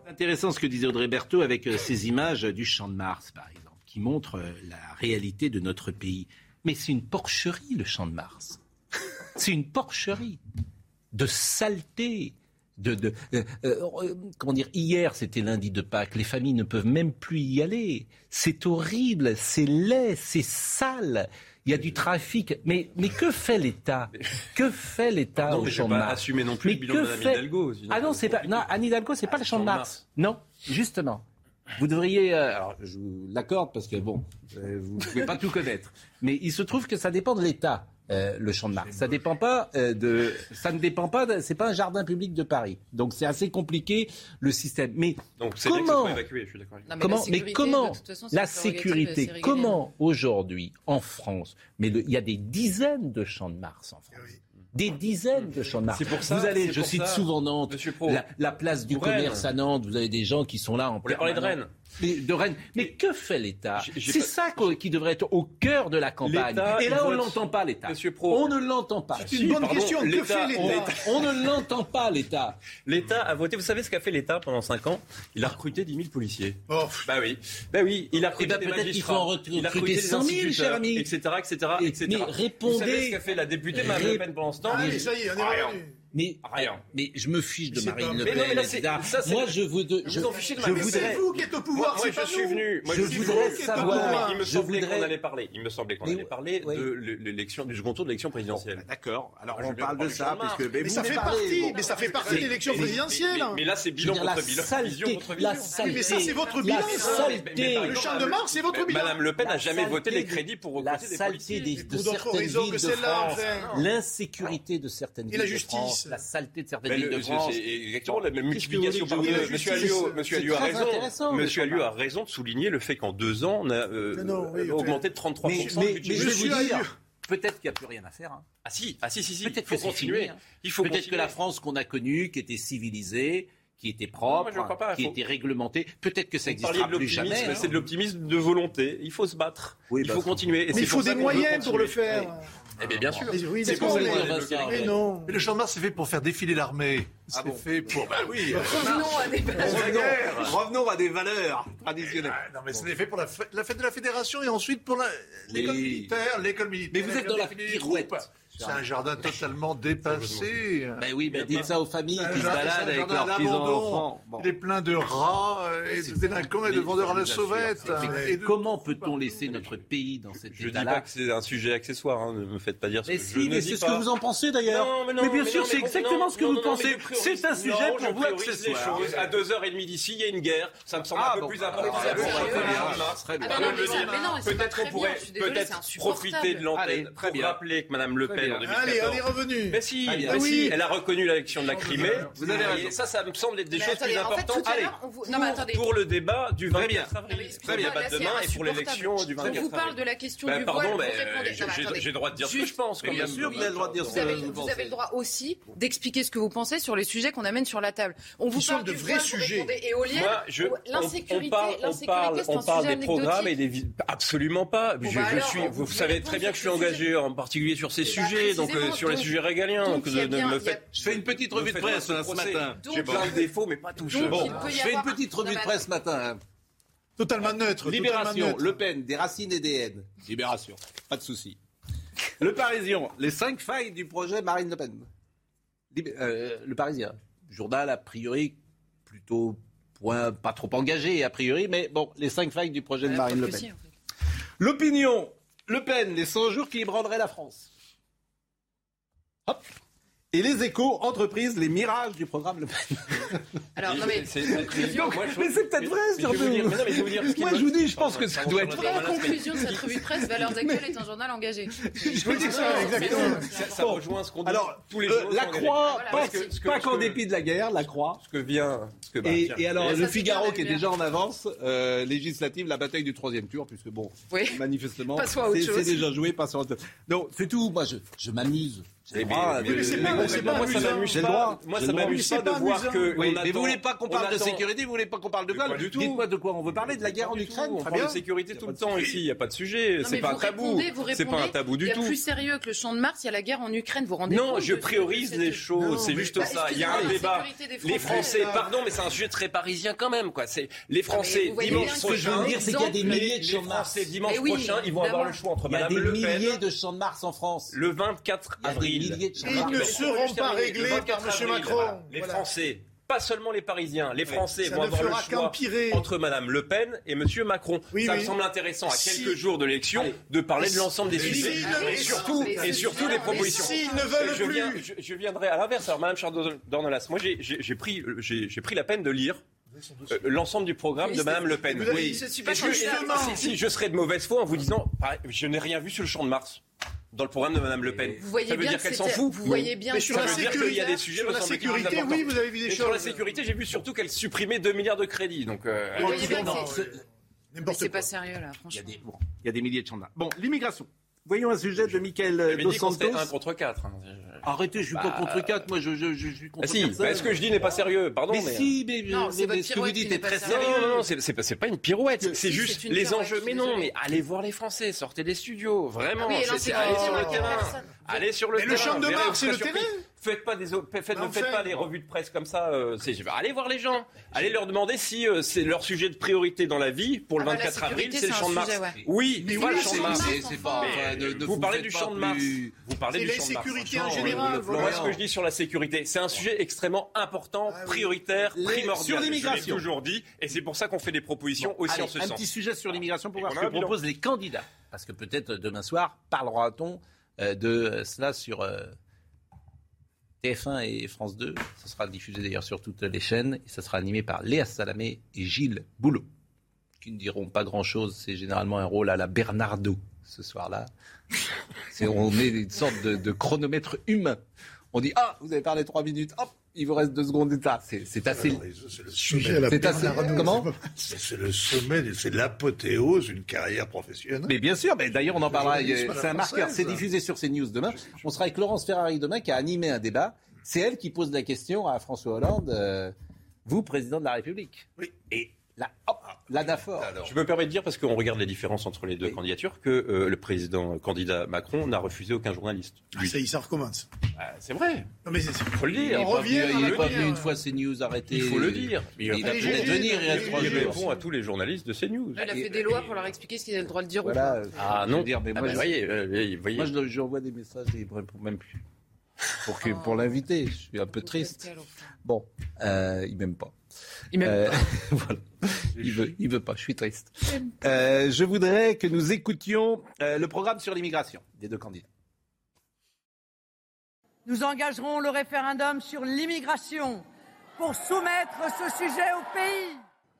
Intéressant ce que disait Audrey Berthaud avec euh, ces images du champ de Mars, par exemple, qui montrent euh, la réalité de notre pays. Mais c'est une porcherie, le champ de Mars. C'est une porcherie de saleté, de, euh, euh, comment dire, hier c'était lundi de Pâques, les familles ne peuvent même plus y aller. C'est horrible, c'est laid, c'est sale. Il y a du trafic. Mais, mais que fait l'État? Que fait l'État au Champ de Mars? assumer non plus le bilan de Anne Hidalgo. Ah non, c'est pas. Non, Anne Hidalgo, c'est pas le Champ de Mars. Non, justement. Vous devriez, euh, alors je vous l'accorde parce que bon, euh, vous ne pouvez pas tout connaître, mais il se trouve que ça dépend de l'État. Euh, le champ de Mars. Ça dépend pas de, ça ne dépend pas. C'est pas un jardin public de Paris, donc c'est assez compliqué le système. Mais donc, comment, évacuer, je suis mais comment, mais comment la sécurité, comment aujourd'hui en France, mais il y a des dizaines de champs de Mars en France des dizaines de champs de Mars. Pour ça, vous allez, je cite souvent Nantes, la, place du commerce à Nantes, vous avez des gens qui sont là en plein. de Rennes de Rennes. Mais que fait l'État C'est ça qui devrait être au cœur de la campagne. Et là, on ne l'entend pas, l'État. On ne l'entend pas. C'est une bonne question. Que fait l'État On ne l'entend pas, l'État. L'État a voté. Vous savez ce qu'a fait l'État pendant 5 ans? Il a recruté 10 000 policiers. Oh. Bah oui. Bah oui. Il a recruté eh ben, des magistrats. Il a recruté 100 000, cher ami. Etc. etc., etc. Mais répondez. Vous savez ce qu'a fait la députée Marine Le Pen pendant ce temps? Allez, ça y est, on est revenu. Mais rien. Mais je me fiche de Marine Le Pen, moi, je vous, de, je, voudrais. C'est vous qui êtes au pouvoir. Moi, je suis venu. je voudrais savoir. Il me semblait qu'on allait parler. Il me semblait qu'on allait parler de l'élection du second tour de l'élection présidentielle. D'accord. Alors on parle de ça parce que. Mais ça fait partie. Mais ça fait partie de l'élection présidentielle. Mais là, c'est bilan contre bilan. La saleté. Mais ça, c'est votre bilan. Le champ de Mars, c'est votre bilan. Madame Le Pen n'a jamais voté les crédits pour recruter des policiers. La saleté de certaines villes de France. L'insécurité de certaines villes de France. La saleté de certaines c'est exactement la même multiplication par deux. Monsieur Alliot, Monsieur Alliot a raison. Monsieur Alliot a raison de souligner le fait qu'en deux ans, on a euh, augmenté de 33 Mais, je vais vous dire. Peut-être qu'il n'y a plus rien à faire. Hein. Ah si, ah si, si, si. Peut-être qu'il faut continuer. Hein. Il faut peut-être que la France qu'on a connue, qui était civilisée, qui était propre, qui était réglementée. Peut-être que ça n'existera plus jamais. Hein. C'est de l'optimisme de volonté. Il faut se battre. il bah, faut continuer. mais il faut des moyens pour le faire. Eh bien, bien sûr. Oui, c'est pour mais non. Mais le champ de Mars, c'est fait pour faire défiler l'armée. Ah c'est fait pour. Bah oui. Revenons à des valeurs. Revenons à des valeurs traditionnelles. Ah, non, mais c'est fait pour la fête, de la fédération et ensuite pour l'école militaire, l'école militaire. Mais vous êtes dans la pirouette. C'est un jardin totalement dépassé. Ben oui, ben dites ça aux familles qui se baladent avec leurs petits enfants. Il est plein de rats et de délinquants et de vendeurs à la sauvette. Comment peut-on laisser notre pays dans cette état-là Je dis pas que c'est un sujet accessoire, hein, ne me faites pas dire ce que je mais c'est ce que vous en pensez d'ailleurs. Mais bien sûr, c'est exactement ce que vous pensez. C'est un sujet pour vous accessoire. À 2h30 d'ici, il y a une guerre. Ça me semble un peu plus important. Peut-être qu'on pourrait peut-être profiter de l'antenne pour rappeler que Madame Le Pen en 2014 revenu. Mais si, ah, si, elle a reconnu l'élection de la Crimée. Vous avez raison. Ça, ça me semble être des choses plus importantes. Allez, pour le débat du 24 avril. Très bien. débat demain et pour l'élection du 24 avril. On vous parle de la question du voile. Pardon, mais j'ai le droit de dire ce que je pense. Bien sûr, vous avez le droit de dire ce que vous pensez. Vous avez le droit aussi d'expliquer ce que vous pensez sur les sujets qu'on amène sur la table. On vous parle de vrais sujets. L'insécurité, on parle des programmes et des absolument pas. Je bah suis. Vous savez très bien que je suis engagé en particulier sur ces bah, sujets, donc euh, sur les sujets régaliens. Je fais une petite revue de presse ce matin. J'ai plein de défauts, mais pas tous. Bon, je fais une petite revue de presse ce matin. Totalement neutre. Libération, Le Pen, des racines et des haines. Libération, pas de souci. Le Parisien, les cinq failles du projet Marine Le Pen. Euh, le Parisien, journal a priori plutôt point, pas trop engagé a priori, mais bon, les cinq failles du projet de Marine Le Pen. L'opinion, Le Pen, les 100 jours qui ébranleraient la France. Hop et les échos, entreprises, les mirages du programme Le Pen. Alors, non mais. C'est peut-être vrai, surtout. Moi, je vous dis, je pense que ça doit être vrai. La conclusion de cette revue de presse, Valeurs Actuelles est un journal engagé. Je vous dis ça, exactement. Ça rejoint ce qu'on dit alors, tous les jours. La Croix, pas qu'en dépit de la guerre, la Croix. Ce que vient. Et alors, le Figaro qui est déjà en avance, euh, législative, la bataille du troisième tour, puisque bon, manifestement, c'est déjà joué, pas sur autre Donc, c'est tout. Moi, je m'amuse. C'est moi, ça m'amuse pas. Moi, ça m'amuse pas de voir que. Mais vous voulez pas qu'on parle de sécurité, vous voulez pas qu'on parle de quoi Dites-moi de quoi on veut parler, de la guerre en Ukraine. On parle de sécurité tout le temps ici, il n'y a pas de sujet. C'est pas un tabou. C'est pas un tabou du tout. Il y a plus sérieux que le champ de Mars, il y a la guerre en Ukraine, vous rendez Non, je priorise les choses, c'est juste ça. Il y a un débat. Les Français, pardon, mais c'est un sujet très parisien quand même, quoi. C'est les Français dimanche prochain. Ce que je veux dire, c'est qu'il y a des milliers de champs de Mars. dimanche prochain, ils vont avoir le choix entre Madame Le Pen. Il y a des milliers de champs de Mars en France. Le 24 avril ne seront pas réglés par M. Macron. Les Français pas seulement les Parisiens, les Français vont avoir le choix entre Madame Le Pen et Monsieur Macron. ça me semble intéressant à quelques jours de l'élection de parler de l'ensemble des sujets. Et surtout et surtout des propositions. ne veulent je, je, viendrai à l'inverse. Alors Madame Chardon-Dornelas, moi j'ai pris j'ai pris la peine de lire euh, l'ensemble du programme de Mme Le Pen. Oui, si, je serais de mauvaise foi en vous disant, je n'ai rien vu sur le champ de Mars dans le programme de Mme Le Pen. Vous voyez ça veut bien dire qu'elle s'en fout. Vous voyez bien mais sur la sécurité, y a des sujets sur la sécurité, oui, vous avez vu des choses. Sur la sécurité, j'ai vu surtout qu'elle supprimait 2 milliards de crédits. Donc, euh, vous voyez bien que c'est pas sérieux là, franchement. Il y a des, bon, il y a des milliers de champs Bon, l'immigration. Voyons un sujet de Michael Dos Santos. 1 contre 4. Hein. Arrêtez, je suis pas contre 4, moi je, je, je suis contre ah si, bah, ce que je dis n'est pas sérieux, pardon. Mais, si, mais, non, mais, mais ce que vous dites est très sérieux. Non, non, non, c'est pas, pas une pirouette, c'est juste les enjeux. Mais non, mais allez voir les Français, sortez des studios, vraiment. Ah allez sur le terrain. Allez sur le terrain. le champ de Mars, c'est le terrain Faites pas des, faites, ne faites pas les revues de presse comme ça. Euh, allez voir les gens. Allez leur demander si euh, c'est leur sujet de priorité dans la vie pour le 24 avril, c'est le champ de Mars. Oui, mais oui, le champ de Mars. Vous parlez du champ de Mars. Vous parlez du champ de Mars. sécurité en général. Moi, ce que je dis sur la sécurité, c'est un sujet extrêmement important, prioritaire, primordial. Sur l'immigration. Toujours dit, et c'est pour ça qu'on fait des propositions aussi en ce sens. Un petit sujet sur l'immigration pour voir ce que proposent les candidats. Parce que peut-être demain soir parlera-t-on de cela sur TF1 et France 2. Ce sera diffusé d'ailleurs sur toutes les chaînes et ça sera animé par Léa Salamé et Gilles Boulot, qui ne diront pas grand-chose. C'est généralement un rôle à la Bernardo ce soir-là. on est une sorte de, chronomètre humain. On dit ah vous avez parlé trois minutes, hop il vous reste deux secondes d'état. C'est assez. C'est le sujet. C'est assez. Comment C'est le sommet, c'est l'apothéose d'une carrière professionnelle. Mais bien sûr, mais d'ailleurs on en parlera. C'est un marqueur. C'est diffusé sur CNews demain. On sera avec Laurence Ferrari demain qui a animé un débat. C'est elle qui pose la question à François Hollande. Euh, vous, président de la République. Oui. Et Là, hop, l'anaphore. Je me permets de dire, parce qu'on regarde les différences entre les deux candidatures, que euh, le président candidat Macron n'a refusé aucun journaliste. Ah, ça, ça recommence. Ah, c'est vrai. Non, mais il faut le dire. On revient. Il n'est pas venu une fois CNews arrêté. Il faut le dire. Il, il a peut-être venir. Il, il répond à tous les journalistes de CNews. il a fait des lois pour leur expliquer ce qu'ils avaient le droit de dire ou pas. Ah non. Dire, mais ah, moi, bah, voyez, euh, voyez. Moi, je, envoie des messages et il ne répond même plus. Pour, que, pour l'inviter. Je suis un peu triste. Bon, euh, il m'aime pas. Il euh, voilà. Il veut, il veut pas. Je suis triste. Euh, je voudrais que nous écoutions euh, le programme sur l'immigration des deux candidats. Nous engagerons le référendum sur l'immigration pour soumettre ce sujet au pays.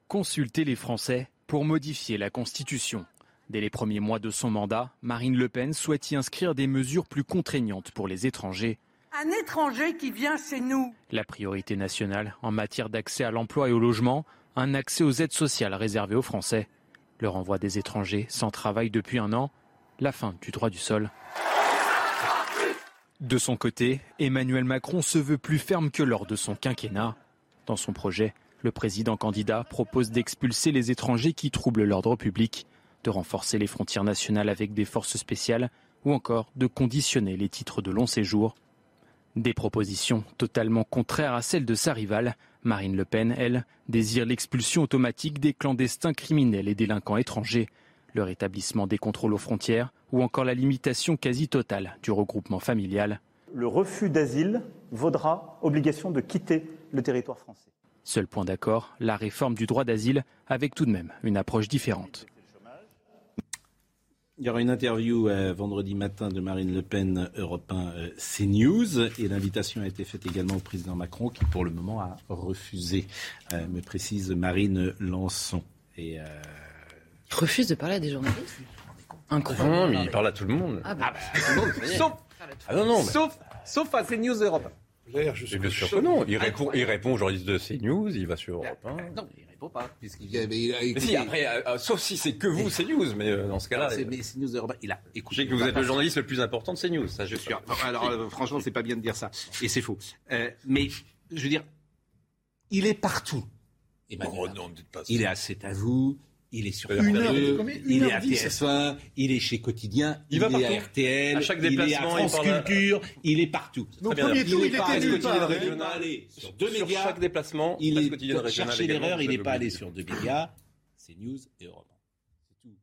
Consulter les Français pour modifier la Constitution. Dès les premiers mois de son mandat, Marine Le Pen souhaite y inscrire des mesures plus contraignantes pour les étrangers un étranger qui vient chez nous. La priorité nationale en matière d'accès à l'emploi et au logement, un accès aux aides sociales réservées aux Français, le renvoi des étrangers sans travail depuis un an, la fin du droit du sol. De son côté, Emmanuel Macron se veut plus ferme que lors de son quinquennat. Dans son projet, le président candidat propose d'expulser les étrangers qui troublent l'ordre public, de renforcer les frontières nationales avec des forces spéciales ou encore de conditionner les titres de long séjour des propositions totalement contraires à celles de sa rivale. Marine Le Pen, elle, désire l'expulsion automatique des clandestins criminels et délinquants étrangers, le rétablissement des contrôles aux frontières ou encore la limitation quasi totale du regroupement familial. Le refus d'asile vaudra obligation de quitter le territoire français. Seul point d'accord, la réforme du droit d'asile avec tout de même une approche différente. Il y aura une interview euh, vendredi matin de Marine Le Pen, Europe 1 euh, CNews. Et l'invitation a été faite également au président Macron, qui pour le moment a refusé, euh, me précise Marine Lançon. Et, refuse de parler à des journalistes? Incroyable. Non, mais il parle à tout le monde. Ah, bah, sauf, ah non, non, sauf, sauf à CNews Europe 1. je suis bien sûr que non. Il répond, il répond aux journalistes de CNews, il va sur Europe 1. Non, pas. Puisqu'il mais si, après, euh, euh, sauf si c'est que vous, CNews, mais euh, dans ce cas-là. C'est mais CNews il a écouté. que vous êtes le journaliste le plus important de CNews, ça je suis. Alors, franchement, c'est pas bien de dire ça. Et c'est faux. mais, je veux dire, il est partout. Oh, non, pas il est à C'est à vous, il est sur une heure, il est à TF1, il est chez Quotidien, il, est à RTL, à chaque il est à France Culture, il est partout. Donc premier tour, il, était nulle part. Sur deux médias, chaque déplacement, il est chercher l'erreur, il n'est pas allé sur deux médias, c'est News et Europe. C'est tout.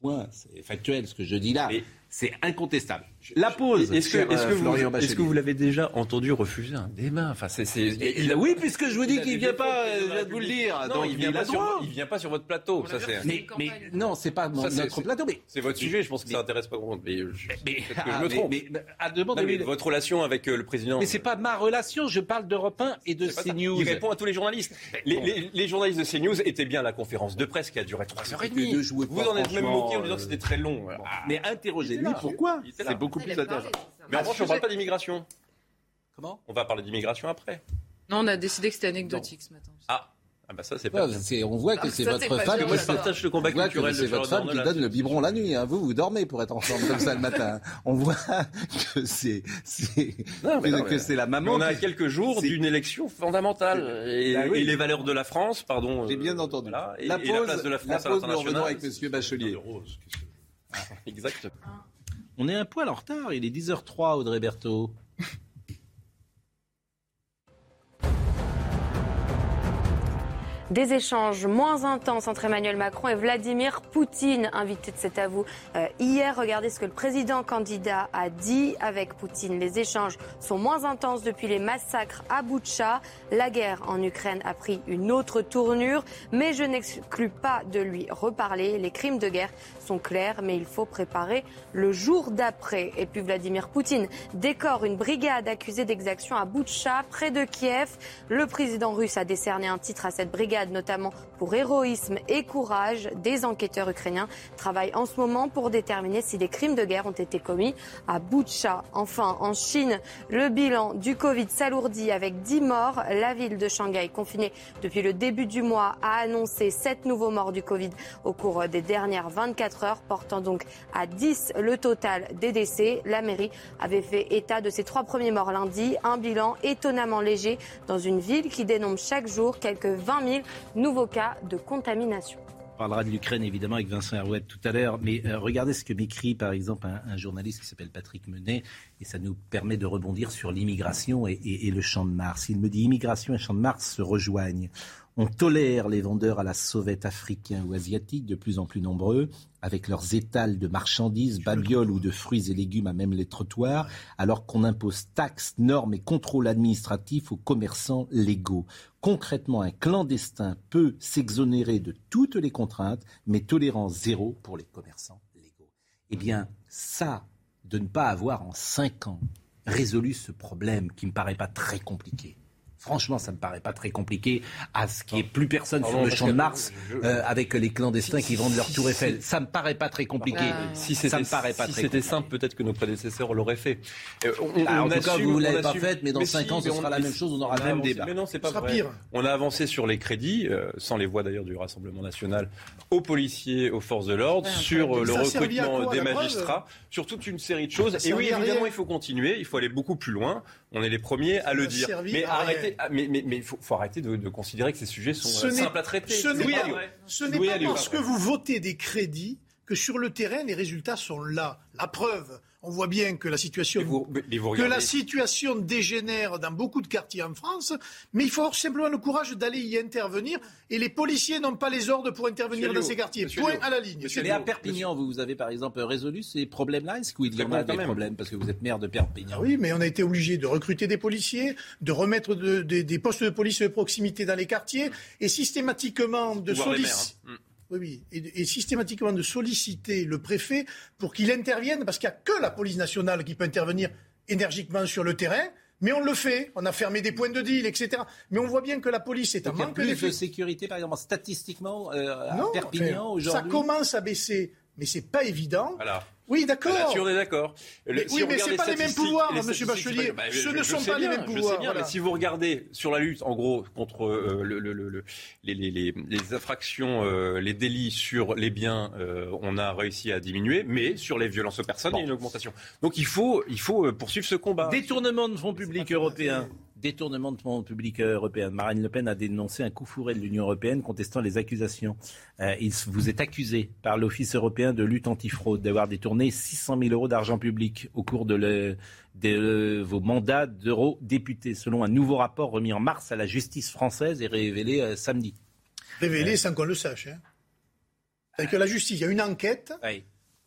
Point, c'est factuel ce que je dis là. C'est incontestable. La pause. Est-ce que, vous, est-ce que vous l'avez déjà entendu refuser un débat? Enfin, il, oui, puisque je vous dis qu'il vient pas, je viens de vous le dire. Non, il vient pas sur, il vient pas sur votre plateau. Ça, c'est. Mais, mais non, c'est pas mon, notre plateau. Mais c'est votre sujet. Je pense que ça intéresse pas grand monde. Mais, je, mais, que je me trompe. Mais, à demander votre relation avec euh, le président. Mais c'est pas ma relation. Je parle d'Europe 1 et de CNews. Il répond à tous les journalistes. Les, journalistes de CNews étaient bien à la conférence de presse qui a duré 3h30. Vous en êtes même moqué en disant que c'était très long. Mais interrogez-lui pourquoi. C'est beaucoup plus intéressant. Mais en revanche, on ne parle pas d'immigration. Comment? On va parler d'immigration après. Non, on a décidé que c'était anecdotique ce matin. Ah ah bah ça c'est pas. on voit que c'est votre femme. Moi je partage le combat culturel. C'est votre femme qui donne le biberon la nuit. Hein. Vous vous dormez pour être ensemble comme ça le matin. On voit que c'est que c'est la maman. On a quelques jours d'une élection fondamentale bah et, les valeurs de la France, pardon. J'ai bien entendu. la, pause, la place de la France la pause, à nous revenons avec Monsieur Bachelier. Exactement. On est un poil en retard, il est 10h03, Audrey Berthaud. Des échanges moins intenses entre Emmanuel Macron et Vladimir Poutine, invité de cet avou euh, hier. Regardez ce que le président candidat a dit avec Poutine. Les échanges sont moins intenses depuis les massacres à Boutcha. La guerre en Ukraine a pris une autre tournure, mais je n'exclus pas de lui reparler. Les crimes de guerre sont clairs, mais il faut préparer le jour d'après. Et puis Vladimir Poutine décore une brigade accusée d'exaction à Boutcha, près de Kiev. Le président russe a décerné un titre à cette brigade notamment pour héroïsme et courage. Des enquêteurs ukrainiens travaillent en ce moment pour déterminer si des crimes de guerre ont été commis à Boutcha. Enfin, en Chine, le bilan du Covid s'alourdit avec 10 morts. La ville de Shanghai, confinée depuis le début du mois, a annoncé 7 nouveaux morts du Covid au cours des dernières 24 heures, portant donc à 10 le total des décès. La mairie avait fait état de ses trois premiers morts lundi, un bilan étonnamment léger dans une ville qui dénombre chaque jour quelques 20 000 nouveaux cas de contamination. On parlera de l'Ukraine évidemment avec Vincent Herouet tout à l'heure, mais euh, regardez ce que m'écrit par exemple un, journaliste qui s'appelle Patrick Menet, et ça nous permet de rebondir sur l'immigration et, et, le champ de Mars. Il me dit immigration et champ de Mars se rejoignent. On tolère les vendeurs à la sauvette africains ou asiatiques de plus en plus nombreux, avec leurs étals de marchandises, babioles ou de fruits et légumes à même les trottoirs, alors qu'on impose taxes, normes et contrôles administratifs aux commerçants légaux. Concrètement, un clandestin peut s'exonérer de toutes les contraintes, mais tolérance zéro pour les commerçants légaux. Eh bien, ça, de ne pas avoir en cinq ans résolu ce problème qui ne me paraît pas très compliqué, Franchement, ça me paraît pas très compliqué à ce qu'il n'y ait plus personne sur le champ de Mars euh, avec les clandestins qui vendent leur tour Eiffel. Ça me paraît pas très compliqué. Si ça me paraît pas si c'était simple, peut-être que nos prédécesseurs l'auraient fait. Euh, bah, en tout cas, vous ne l'avez pas fait, mais dans 5 ans, ce sera la même chose, on aura le même débat. Mais non, c'est pas vrai. Pire. On a avancé sur les crédits, euh, sans les voix d'ailleurs du Rassemblement national, aux policiers, aux forces de l'ordre, sur le recrutement des magistrats, sur toute une série de choses. Et oui, évidemment, il faut continuer, il faut aller beaucoup plus loin. On est les premiers à le dire. Mais arrêtez, ah, mais il faut, arrêter de, considérer que ces sujets sont ce simples à traiter. Ce n'est pas, parce que vous votez des crédits que sur le terrain, les résultats sont là. La preuve, on voit bien que la situation, que la situation dégénère dans beaucoup de quartiers en France, mais il faut avoir simplement le courage d'aller y intervenir. Et les policiers n'ont pas les ordres pour intervenir dans ces quartiers. Point à la ligne. Mais à Perpignan, vous avez par exemple résolu ces problèmes-là? Est-ce qu'il y en a des problèmes? Parce que vous êtes maire de Perpignan. Ah oui, mais on a été obligé de recruter des policiers, de remettre des postes de police de proximité dans les quartiers et systématiquement de solliciter. Oui, oui. Et, systématiquement de solliciter le préfet pour qu'il intervienne, parce qu'il n'y a que la police nationale qui peut intervenir énergiquement sur le terrain. Mais on le fait, on a fermé des points de deal, etc. Mais on voit bien que la police est en manque plus de sécurité, par exemple, statistiquement, euh, à Perpignan aujourd'hui. Ça commence à baisser, mais c'est pas évident. Voilà. Oui, d'accord. Là on est d'accord. oui, mais ce pas les mêmes pouvoirs, M. Bachelier. Bah, ce ne sont pas les mêmes pouvoirs. mais si vous regardez sur la lutte, en gros, contre euh, le, le, le, les, les, les, infractions, euh, les délits sur les biens, euh, on a réussi à diminuer, mais sur les violences aux personnes, il y a une augmentation. Donc il faut, il faut poursuivre ce combat. Détournement de fonds publics européens détournement de fonds publics européens. Marine Le Pen a dénoncé un coup fourré de l'Union européenne contestant les accusations. Euh, il vous est accusé par l'Office européen de lutte antifraude d'avoir détourné 600 000 euros d'argent public au cours de, vos mandats d'eurodéputés, selon un nouveau rapport remis en mars à la justice française et révélé euh, samedi. Révélé sans qu'on le sache. Hein. que la justice, il y a une enquête.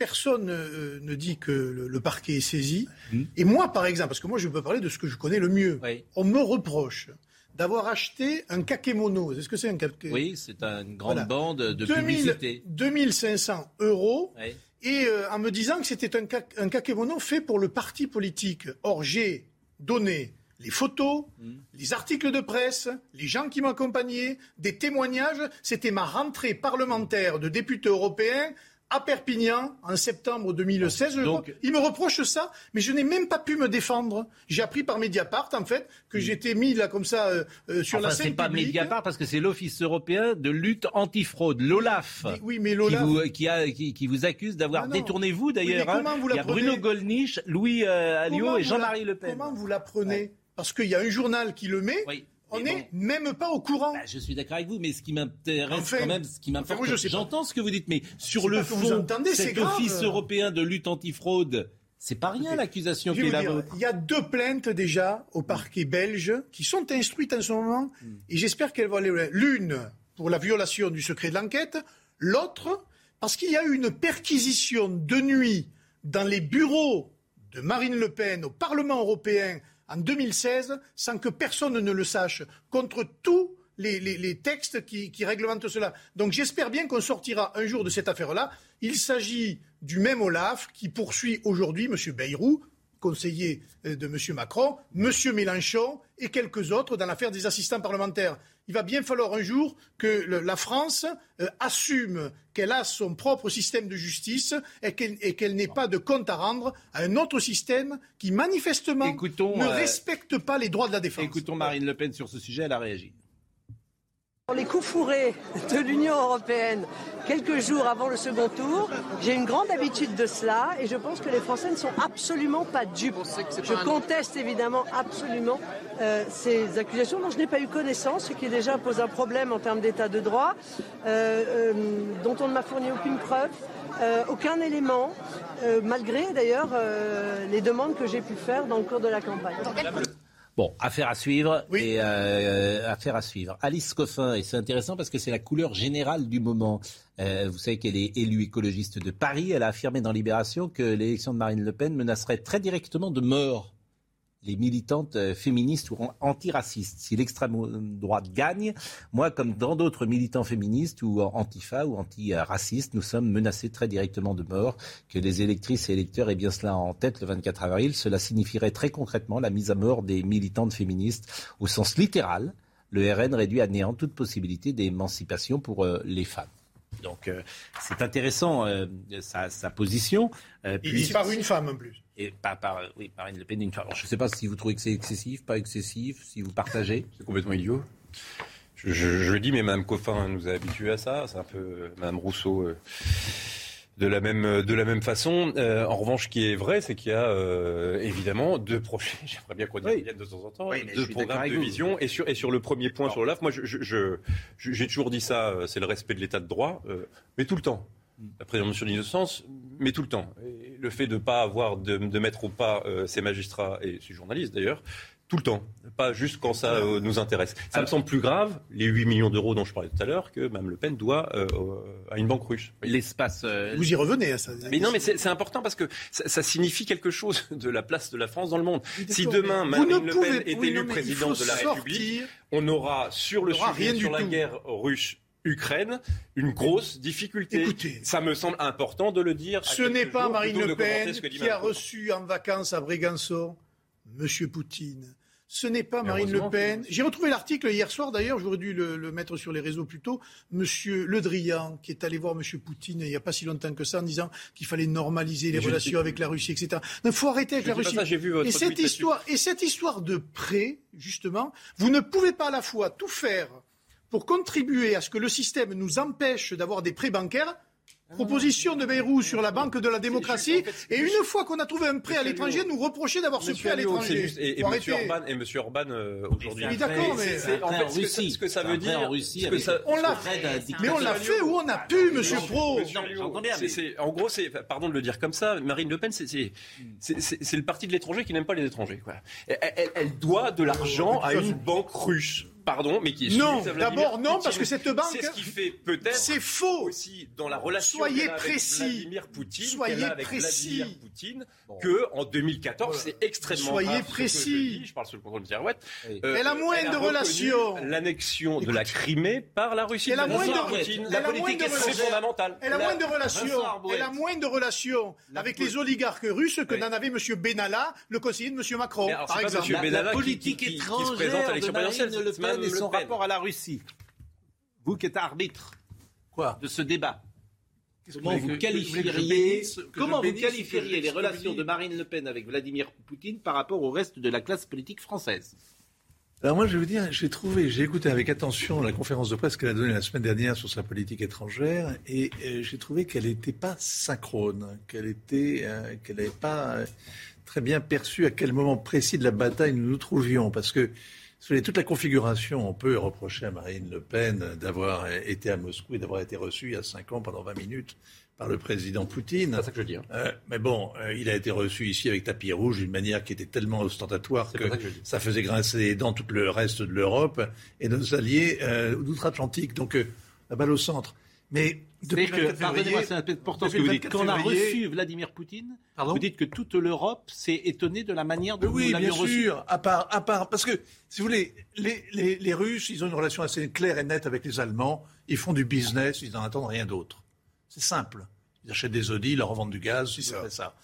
Personne euh, ne dit que le, parquet est saisi. Mmh. Et moi, par exemple, parce que moi, je peux parler de ce que je connais le mieux, on me reproche d'avoir acheté un kakémono. Est-ce que c'est un kakémono Oui, c'est une grande bande de 2000, publicité. 2500 euros. Et euh, en me disant que c'était un, un kakémono fait pour le parti politique. Or, j'ai donné les photos, mm. les articles de presse, les gens qui m'accompagnaient, des témoignages. C'était ma rentrée parlementaire de député européen à Perpignan en septembre 2016. Donc, il me reproche ça, mais je n'ai même pas pu me défendre. J'ai appris par Mediapart, en fait, que j'étais mis là comme ça euh, euh, sur la scène c'est pas Mediapart parce que c'est l'Office européen de lutte antifraude, l'OLAF. Oui, mais l'OLAF qui vous, qui, vous accuse d'avoir détourné vous d'ailleurs. Hein. il y a Bruno Gollnisch, Louis euh, Alliot et Jean-Marie Le Pen. Comment vous l'apprenez Parce qu'il y a un journal qui le met. On n'est même pas au courant. Bah, je suis d'accord avec vous, mais ce qui m'intéresse quand même, ce qui m'importe, j'entends ce que vous dites, mais sur le fond, cet office européen de lutte antifraude, c'est pas rien l'accusation qui est là. Il y a deux plaintes déjà au parquet belge qui sont instruites en ce moment, hmm. et j'espère qu'elles vont aller. L'une pour la violation du secret de l'enquête, l'autre parce qu'il y a eu une perquisition de nuit dans les bureaux de Marine Le Pen au Parlement européen en 2016 sans que personne ne le sache, contre tous les, textes qui, réglementent cela. Donc j'espère bien qu'on sortira un jour de cette affaire-là. Il s'agit du même Olaf qui poursuit aujourd'hui M. Bayrou, conseiller euh, de M. Macron, M. Mélenchon et quelques autres dans l'affaire des assistants parlementaires. Il va bien falloir un jour que la France euh, assume qu'elle a son propre système de justice et qu'elle n'ait pas de compte à rendre à un autre système qui manifestement ne euh, respecte pas les droits de la défense. Écoutons Marine Le Pen sur ce sujet, elle a réagi. Les coups fourrés de l'Union européenne quelques jours avant le second tour, j'ai une grande habitude de cela et je pense que les Français ne sont absolument pas dupes. Je conteste évidemment absolument euh, ces accusations dont je n'ai pas eu connaissance, ce qui déjà pose un problème en termes d'état de droit, euh, euh, dont on ne m'a fourni aucune preuve. aucun élément, malgré d'ailleurs les demandes que j'ai pu faire dans le cours de la campagne. Bon, affaire à suivre et euh, affaire à suivre. Alice Coffin, et c'est intéressant parce que c'est la couleur générale du moment. Euh, vous savez qu'elle est élue écologiste de Paris. Elle a affirmé dans Libération que l'élection de Marine Le Pen menacerait très directement de mort les militantes euh, féministes ou antiracistes. Si l'extrême droite gagne, moi, comme dans d'autres militants féministes ou antifa ou antiracistes, nous sommes menacés très directement de mort. Que les électrices et électeurs aient bien cela en tête le 24 avril, cela signifierait très concrètement la mise à mort des militantes féministes au sens littéral. Le RN réduit à néant toute possibilité d'émancipation pour euh, les femmes. Donc euh, c'est intéressant sa, position. Il dit par une femme en plus. Et pas par, oui, Marine Le Pen, une femme. je ne sais pas si vous trouvez que c'est excessif, pas excessif, si vous partagez. C'est complètement idiot. Je, le dis, mais Mme Coffin nous a habitués à ça. C'est un peu euh, Mme Rousseau. Euh, de la même de la même façon. Euh, en revanche, ce qui est vrai, c'est qu'il y a évidemment deux projets. J'aimerais bien qu'on y revienne de temps en temps. deux programmes de vision. Et sur et sur le premier point sur l'AF, moi, je, j'ai toujours dit ça. C'est le respect de l'état de droit, mais tout le temps. La présomption d'innocence, mais tout le temps. Et le fait de ne pas avoir, de, mettre au pas euh, ces magistrats et ces journalistes d'ailleurs, tout le temps, pas juste quand ça euh, nous intéresse. Ça me semble plus grave, les 8 millions d'euros dont je parlais tout à l'heure, que Mme Le Pen doit euh, à une banque russe. L'espace. Vous y revenez à ça. Mais non, mais c'est important parce que ça, signifie quelque chose de la place de la France dans le monde. Si demain Marine Le Pen est élue présidente de la République, on aura sur le sujet sur la guerre russe Ukraine, une grosse difficulté. Écoutez, ça me semble important de le dire. Ce n'est pas Marine Le Pen qui a reçu en vacances à Brégançon M. Poutine. Ce n'est pas Marine Le Pen. J'ai retrouvé l'article hier soir, d'ailleurs, j'aurais dû le, mettre sur les réseaux plus tôt. Monsieur Le Drian, qui est allé voir M. Poutine il n'y a pas si longtemps que ça, en disant qu'il fallait normaliser les relations avec la Russie, etc. Il faut arrêter avec la Russie. et, cette histoire, et cette histoire de prêt, justement, vous ne pouvez pas à la fois tout faire pour contribuer à ce que le système nous empêche d'avoir des prêts bancaires. Proposition de Bayrou sur la Banque de la démocratie. Et une fois qu'on a trouvé un prêt à l'étranger, nous reprocher d'avoir ce prêt à l'étranger. Et, et, M. Orban, et Monsieur Orban euh, aujourd'hui. Oui, d'accord, mais en fait, ce que, ça veut dire, en Russie, on l'a fait, mais on l'a fait où on a pu, Monsieur Pro. En gros, c'est, pardon de le dire comme ça, Marine Le Pen, c'est le parti de l'étranger qui n'aime pas les étrangers. Elle, doit de l'argent à une banque russe pardon, mais qui est Non, d'abord non, parce que cette banque. C'est ce qui fait peut-être. C'est faux. Aussi dans la relation Soyez précis. Vladimir Poutine, Soyez avec précis. Vladimir Poutine, que en 2014, c'est extrêmement Soyez grave précis. je dis. Je parle sous le contrôle de Girouette. Elle a moins de relations. L'annexion de la Crimée par la Russie. Elle a moins Bonsoir, de- Poutine. elle a La politique moins de est relations. fondamentale. Elle a La- moins de relations. Bonsoir, Bouet. Elle a moins de relations avec les oligarques russes que n'en avait M. Benalla, le conseiller de M. Macron, par exemple. La politique étrangère présente à l'élection de Marine Le Pen et Le son Pen. rapport à la Russie. Vous qui êtes arbitre Quoi de ce débat. Comment vous que- qualifieriez, bénisse- que je comment vous bénisse qualifieriez les relations de Marine Le Pen avec Vladimir Poutine par rapport au reste de la classe politique française? Alors moi, je vais vous dire, j'ai trouvé, j'ai écouté avec attention la conférence de presse qu'elle a donnée la semaine dernière sur sa politique étrangère, et euh, j'ai trouvé qu'elle n'était pas synchrone, qu'elle était, euh, qu'elle n'avait pas euh, très bien perçu à quel moment précis de la bataille nous nous trouvions, parce que voulez, toute la configuration, on peut reprocher à Marine Le Pen d'avoir été à Moscou et d'avoir été reçue il y a cinq ans pendant 20 minutes par le président Poutine. C'est ça que je dis. hein. Euh, mais bon, euh, il a été reçu ici avec tapis rouge d'une manière qui était tellement ostentatoire que, ça que faisait grincer les dents tout le reste de l'Europe et nos alliés euh, d'outre-Atlantique. Donc, la balle au centre. Mais depuis C'est le que, 24 février, pardonnez-moi, c'est important ce que depuis vous le dites. 24 Quand on a février- reçu Vladimir Poutine, Pardon vous dites que toute l'Europe s'est étonnée de la manière dont oui, vous l'aviez bien reçu. sûr. À part, à part, parce que, si vous voulez, les, les, les Russes, ils ont une relation assez claire et nette avec les Allemands. Ils font du business, ils n'en attendent rien d'autre. C'est simple. Ils achètent des Audi, ils leur revendent du gaz, c'est ça. ça.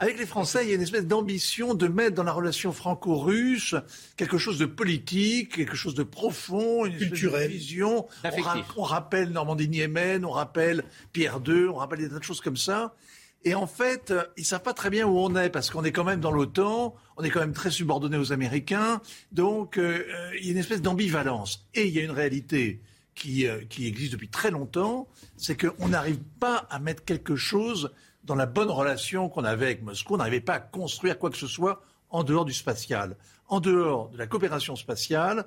Avec les Français, il y a une espèce d'ambition de mettre dans la relation franco-russe quelque chose de politique, quelque chose de profond, une espèce Culturel. de vision. On, ra- on rappelle Normandie-Niemen, on rappelle Pierre II, on rappelle des tas de choses comme ça. Et en fait, euh, ils savent pas très bien où on est parce qu'on est quand même dans l'OTAN, on est quand même très subordonné aux Américains. Donc, euh, euh, il y a une espèce d'ambivalence. Et il y a une réalité qui, euh, qui existe depuis très longtemps, c'est qu'on n'arrive pas à mettre quelque chose dans la bonne relation qu'on avait avec Moscou. On n'arrivait pas à construire quoi que ce soit en dehors du spatial. En dehors de la coopération spatiale,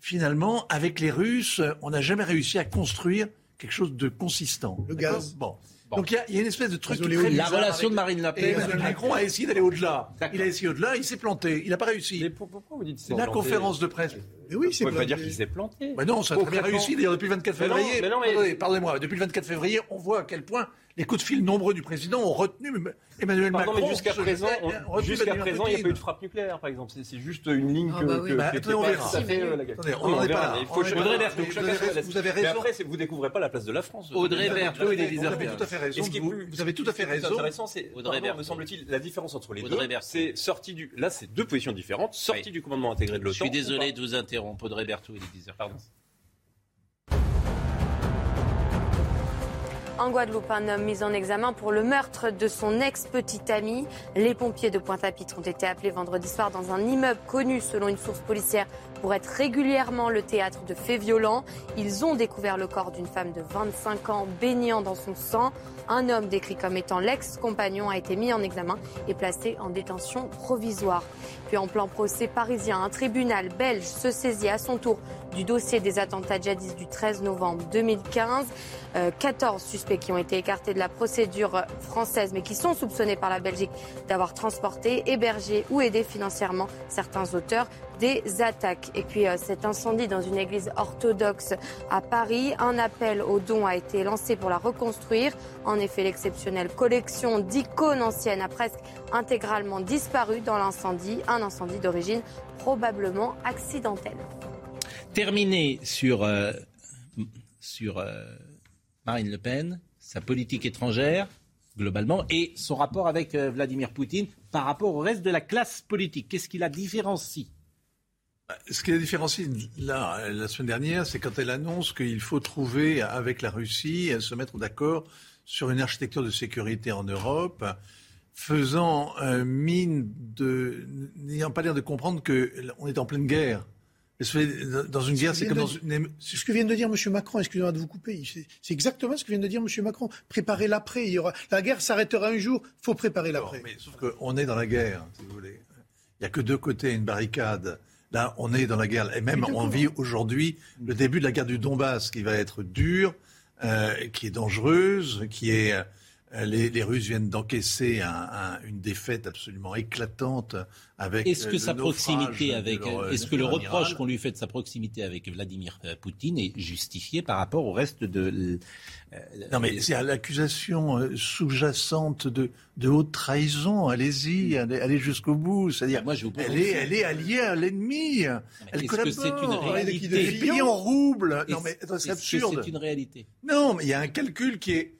finalement, avec les Russes, on n'a jamais réussi à construire quelque chose de consistant. Le gaz. Bon. Donc il y, a- il y a une espèce de truc qui très La relation avec- de Marine Le Et Pen. Emmanuel Macron a essayé d'aller au-delà. Il a essayé au-delà, il s'est planté. Il n'a pas réussi. Mais pour- pourquoi vous dites c'est La planté conférence de presse. Mais oui, c'est pouvez pas planté. dire qu'il s'est planté. Mais non, ça a très bien réussi. D'ailleurs, depuis le 24 Mais non, février, mais non, mais- Attendez, pardonnez-moi, depuis le 24 février, on voit à quel point les coups de fil nombreux du président ont retenu Emmanuel Pardon, Macron. mais jusqu'à se- présent, on- jusqu'à présent, il n'y a pas eu de frappe nucléaire, par exemple. C'est- C'est juste une ligne Ah que. bah oui. que- Bah, on verra. euh, on n'en est verra, pas là. Il faut chacun vous avez- raison. après, vous découvrez pas la place de la France. Audrey Berthaud, il est Vous 10 avez tout à fait raison. Et ce qui est Vous, avez tout à fait raison. intéressant, c'est, Audrey me semble-t-il, la différence entre les Audrey deux, c'est sortie du. Là, c'est deux positions différentes. Sortie du commandement intégré de Je l'OTAN. suis désolé de vous interrompre, Audrey Berthaud, il est 10h. Pardon. En Guadeloupe, un homme mis en examen pour le meurtre de son ex-petite amie. Les pompiers de Pointe-à-Pitre ont été appelés vendredi soir dans un immeuble connu, selon une source policière, pour être régulièrement le théâtre de faits violents. Ils ont découvert le corps d'une femme de 25 ans baignant dans son sang. Un homme décrit comme étant l'ex-compagnon a été mis en examen et placé en détention provisoire. Puis en plan procès parisien, un tribunal belge se saisit à son tour du dossier des attentats djihadistes du 13 novembre 2015. Euh, 14 suspects qui ont été écartés de la procédure française, mais qui sont soupçonnés par la Belgique d'avoir transporté, hébergé ou aidé financièrement certains auteurs des attaques. Et puis euh, cet incendie dans une église orthodoxe à Paris, un appel aux dons a été lancé pour la reconstruire. En effet, l'exceptionnelle collection d'icônes anciennes a presque intégralement disparu dans l'incendie, un incendie d'origine probablement accidentelle. Terminé sur, euh, euh, Marine Le Pen, sa politique étrangère, globalement, et son rapport avec euh, Vladimir Poutine par rapport au reste de la classe politique. Qu'est-ce qui la différencie? Ce qui la différencie là, la semaine dernière, c'est quand elle annonce qu'il faut trouver avec la Russie, se mettre d'accord sur une architecture de sécurité en Europe, faisant mine de n'ayant pas l'air de comprendre qu'on est en pleine guerre. Dans une guerre, c'est comme dans une. C'est ce que vient de dire M. Macron, excusez-moi de vous couper. C'est- exactement ce que vient de dire M. Macron. Préparer l'après. Il y aura... La guerre s'arrêtera un jour, il faut préparer l'après. Mais sauf qu'on est dans la guerre, si vous voulez. Il n'y a que deux côtés, une barricade. Là, on est dans la guerre. Et même, on vit aujourd'hui le début de la guerre du Donbass, qui va être dure, euh, qui est dangereuse, qui est euh, les, Russes viennent d'encaisser une défaite absolument éclatante avec. Est-ce que sa proximité avec, est-ce que le reproche qu'on lui fait de sa proximité avec Vladimir Poutine est justifié par rapport au reste de non, mais c'est l'accusation euh, sous-jacente de, de, haute trahison. Allez-y, allez, jusqu'au bout. C'est-à-dire, moi, je vous elle, est, elle est alliée à l'ennemi. Elle collabore. Est-ce que c'est une réalité Elle est payée en roubles. Non, mais c'est absurde. C'est une réalité? Non, mais il y a un calcul qui est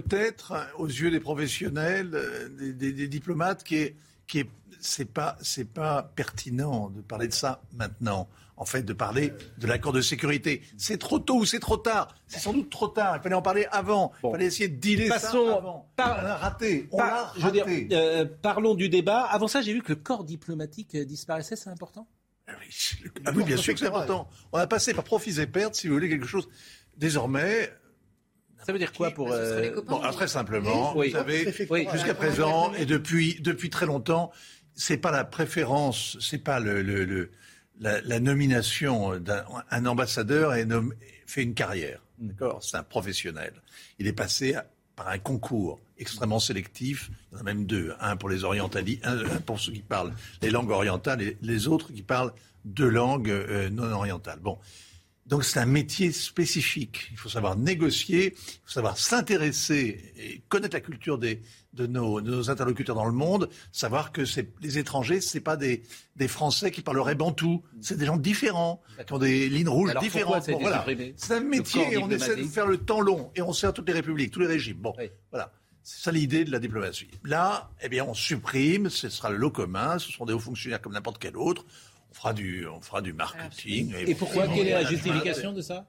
peut-être, aux yeux des professionnels, euh, des, des, diplomates, qui est, qui est, c'est pas, c'est pas pertinent de parler de ça maintenant en fait, de parler de l'accord de sécurité. C'est trop tôt ou c'est trop tard C'est sans doute trop tard. Il fallait en parler avant. Il fallait essayer de dealer ça avant. on l'a raté. On l'a raté. Euh, parlons du débat. Avant ça, j'ai vu que le corps diplomatique euh, disparaissait. C'est important? Ah oui, ah bien sûr que c'est important. On a passé par profits et pertes, si vous voulez, quelque chose. Désormais, ça veut dire quoi pour euh... bon, Très simplement, vous savez, jusqu'à présent et depuis depuis très longtemps, c'est pas la préférence, c'est pas le, le la, nomination d'un ambassadeur est fait une carrière. Mm. D'accord? C'est un professionnel. Il est passé par un concours extrêmement sélectif. Il y en a même deux. Un pour les orientalistes, un pour ceux qui parlent les langues orientales et les autres qui parlent deux langues euh, non orientales. Bon. Donc c'est un métier spécifique. Il faut savoir négocier, il faut savoir s'intéresser et connaître la culture des, de, nos, interlocuteurs dans le monde, savoir que les étrangers, c'est pas des, des Français qui parleraient bantou, c'est des gens différents, qui ont des lignes rouges différentes. voilà. C'est un métier et on essaie de faire le temps long et on sert toutes les républiques, tous les régimes. Bon, voilà. C'est ça l'idée de la diplomatie. Là, eh bien, on supprime, ce sera le lot commun, ce seront des hauts fonctionnaires comme n'importe quel autre fera du, on fera du marketing. Et, pourquoi Quelle est la justification de ça?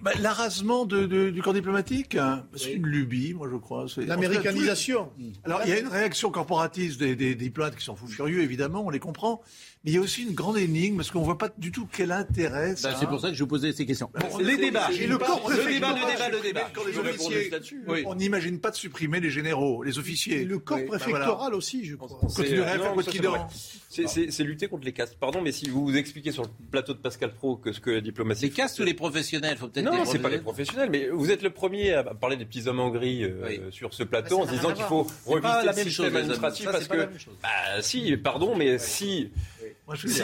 Bah, L'arrasement de, du corps diplomatique, hein, c'est une lubie, moi je crois. L'américanisation. Alors il y a une réaction corporatiste des, des, diplomates qui sont fous furieux, évidemment, on les comprend. Mais il y a aussi une grande énigme parce qu'on ne voit pas du tout quel intérêt. Bah, c'est pour ça que je vous posais ces questions. les débats. le, corps le débat, le débat, le débat. On n'imagine pas de supprimer les généraux, les officiers. le corps bah, préfectoral aussi, je crois. On continuerait à faire quoi C'est lutter contre les castes. Pardon, mais si vous vous expliquez sur le plateau de Pascal Pro que ce que la diplomatie. Les castes ou les professionnels faut peut-être Non, c'est pas les professionnels, mais vous êtes le premier à parler des petits hommes en gris euh, sur ce plateau en disant qu'il faut revisiter le système administratif parce que. Bah si, pardon, mais si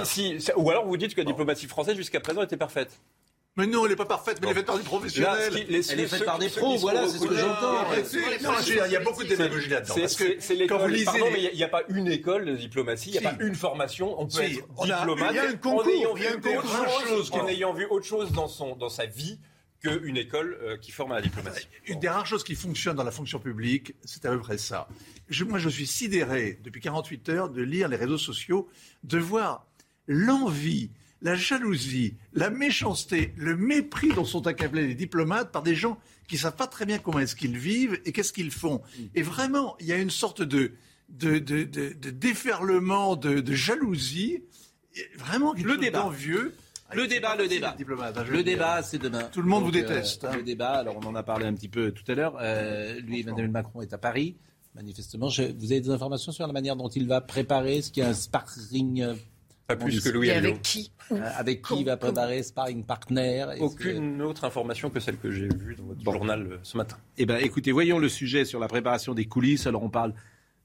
si, ou alors vous dites que la diplomatie française jusqu'à présent était parfaite. Mais non, elle n'est pas parfaite, mais elle est faite par des professionnels. elle est faite par des pros, voilà, c'est ce que j'entends. il y a beaucoup de démagogie là-dedans. C'est quand vous lisez... Pardon, mais il n'y a, pas une école de diplomatie, il n'y a pas une formation. On peut être diplomate il y a un concours, en ayant vu autre chose dans, son, dans sa vie qu'une école euh, qui forme à la diplomatie. Une des rares choses qui fonctionne dans la fonction publique, c'est à peu près ça. Moi, je suis sidéré depuis 48 heures de lire les réseaux sociaux, de voir l'envie, la jalousie, la méchanceté, le mépris dont sont accablés les diplomates par des gens qui ne savent pas très bien comment est-ce qu'ils vivent et qu'est-ce qu'ils font. Et vraiment, il y a une sorte de, de, déferlement, de, jalousie, vraiment le débat vieux le débat, le débat. le débat, c'est demain. Tout le monde vous euh, déteste. Hein. Le débat, alors on en a parlé un petit peu tout à l'heure. Euh, lui, Emmanuel Macron est à Paris. Manifestement, vous avez des informations sur la manière dont il va préparer ce qui est un sparring euh, pas plus que Louis Et avec qui Avec qui il va préparer sparring partner Aucune autre information que celle que j'ai vue dans votre journal ce matin. Eh bien, écoutez, voyons le sujet sur la préparation des coulisses. Alors, on parle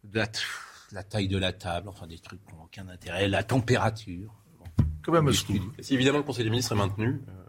de la, la taille de la table, enfin des trucs qui n'ont aucun intérêt, la température. Si évidemment le Conseil des ministres est maintenu, euh,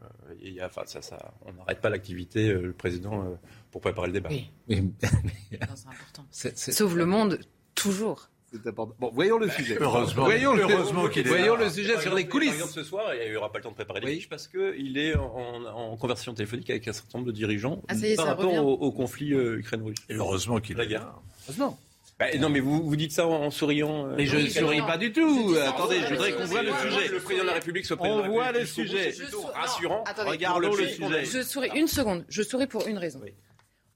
ça, on n'arrête pas l'activité, euh, le président, euh, pour préparer le débat. Oui. c'est important. Sauve le monde, toujours. Bon, voyons le sujet. Heureusement, voyons le, heureusement qu'il est voyons le sujet sur les coulisses. Par exemple, ce soir, il n'y aura pas le temps de préparer les fiches parce qu'il est en, conversation téléphonique avec un certain nombre de dirigeants ah, y par rapport au, conflit Ukraine-Russe. heureusement qu'il est là. Heureusement. Bah, non, mais vous, vous dites ça en, souriant. Euh, mais je ne souris pas du tout. Attendez, je voudrais qu'on voit le sujet. Le président de la République soit président On voit le sujet. rassurant. Regardons le sujet. Je souris une seconde. Je souris pour une raison.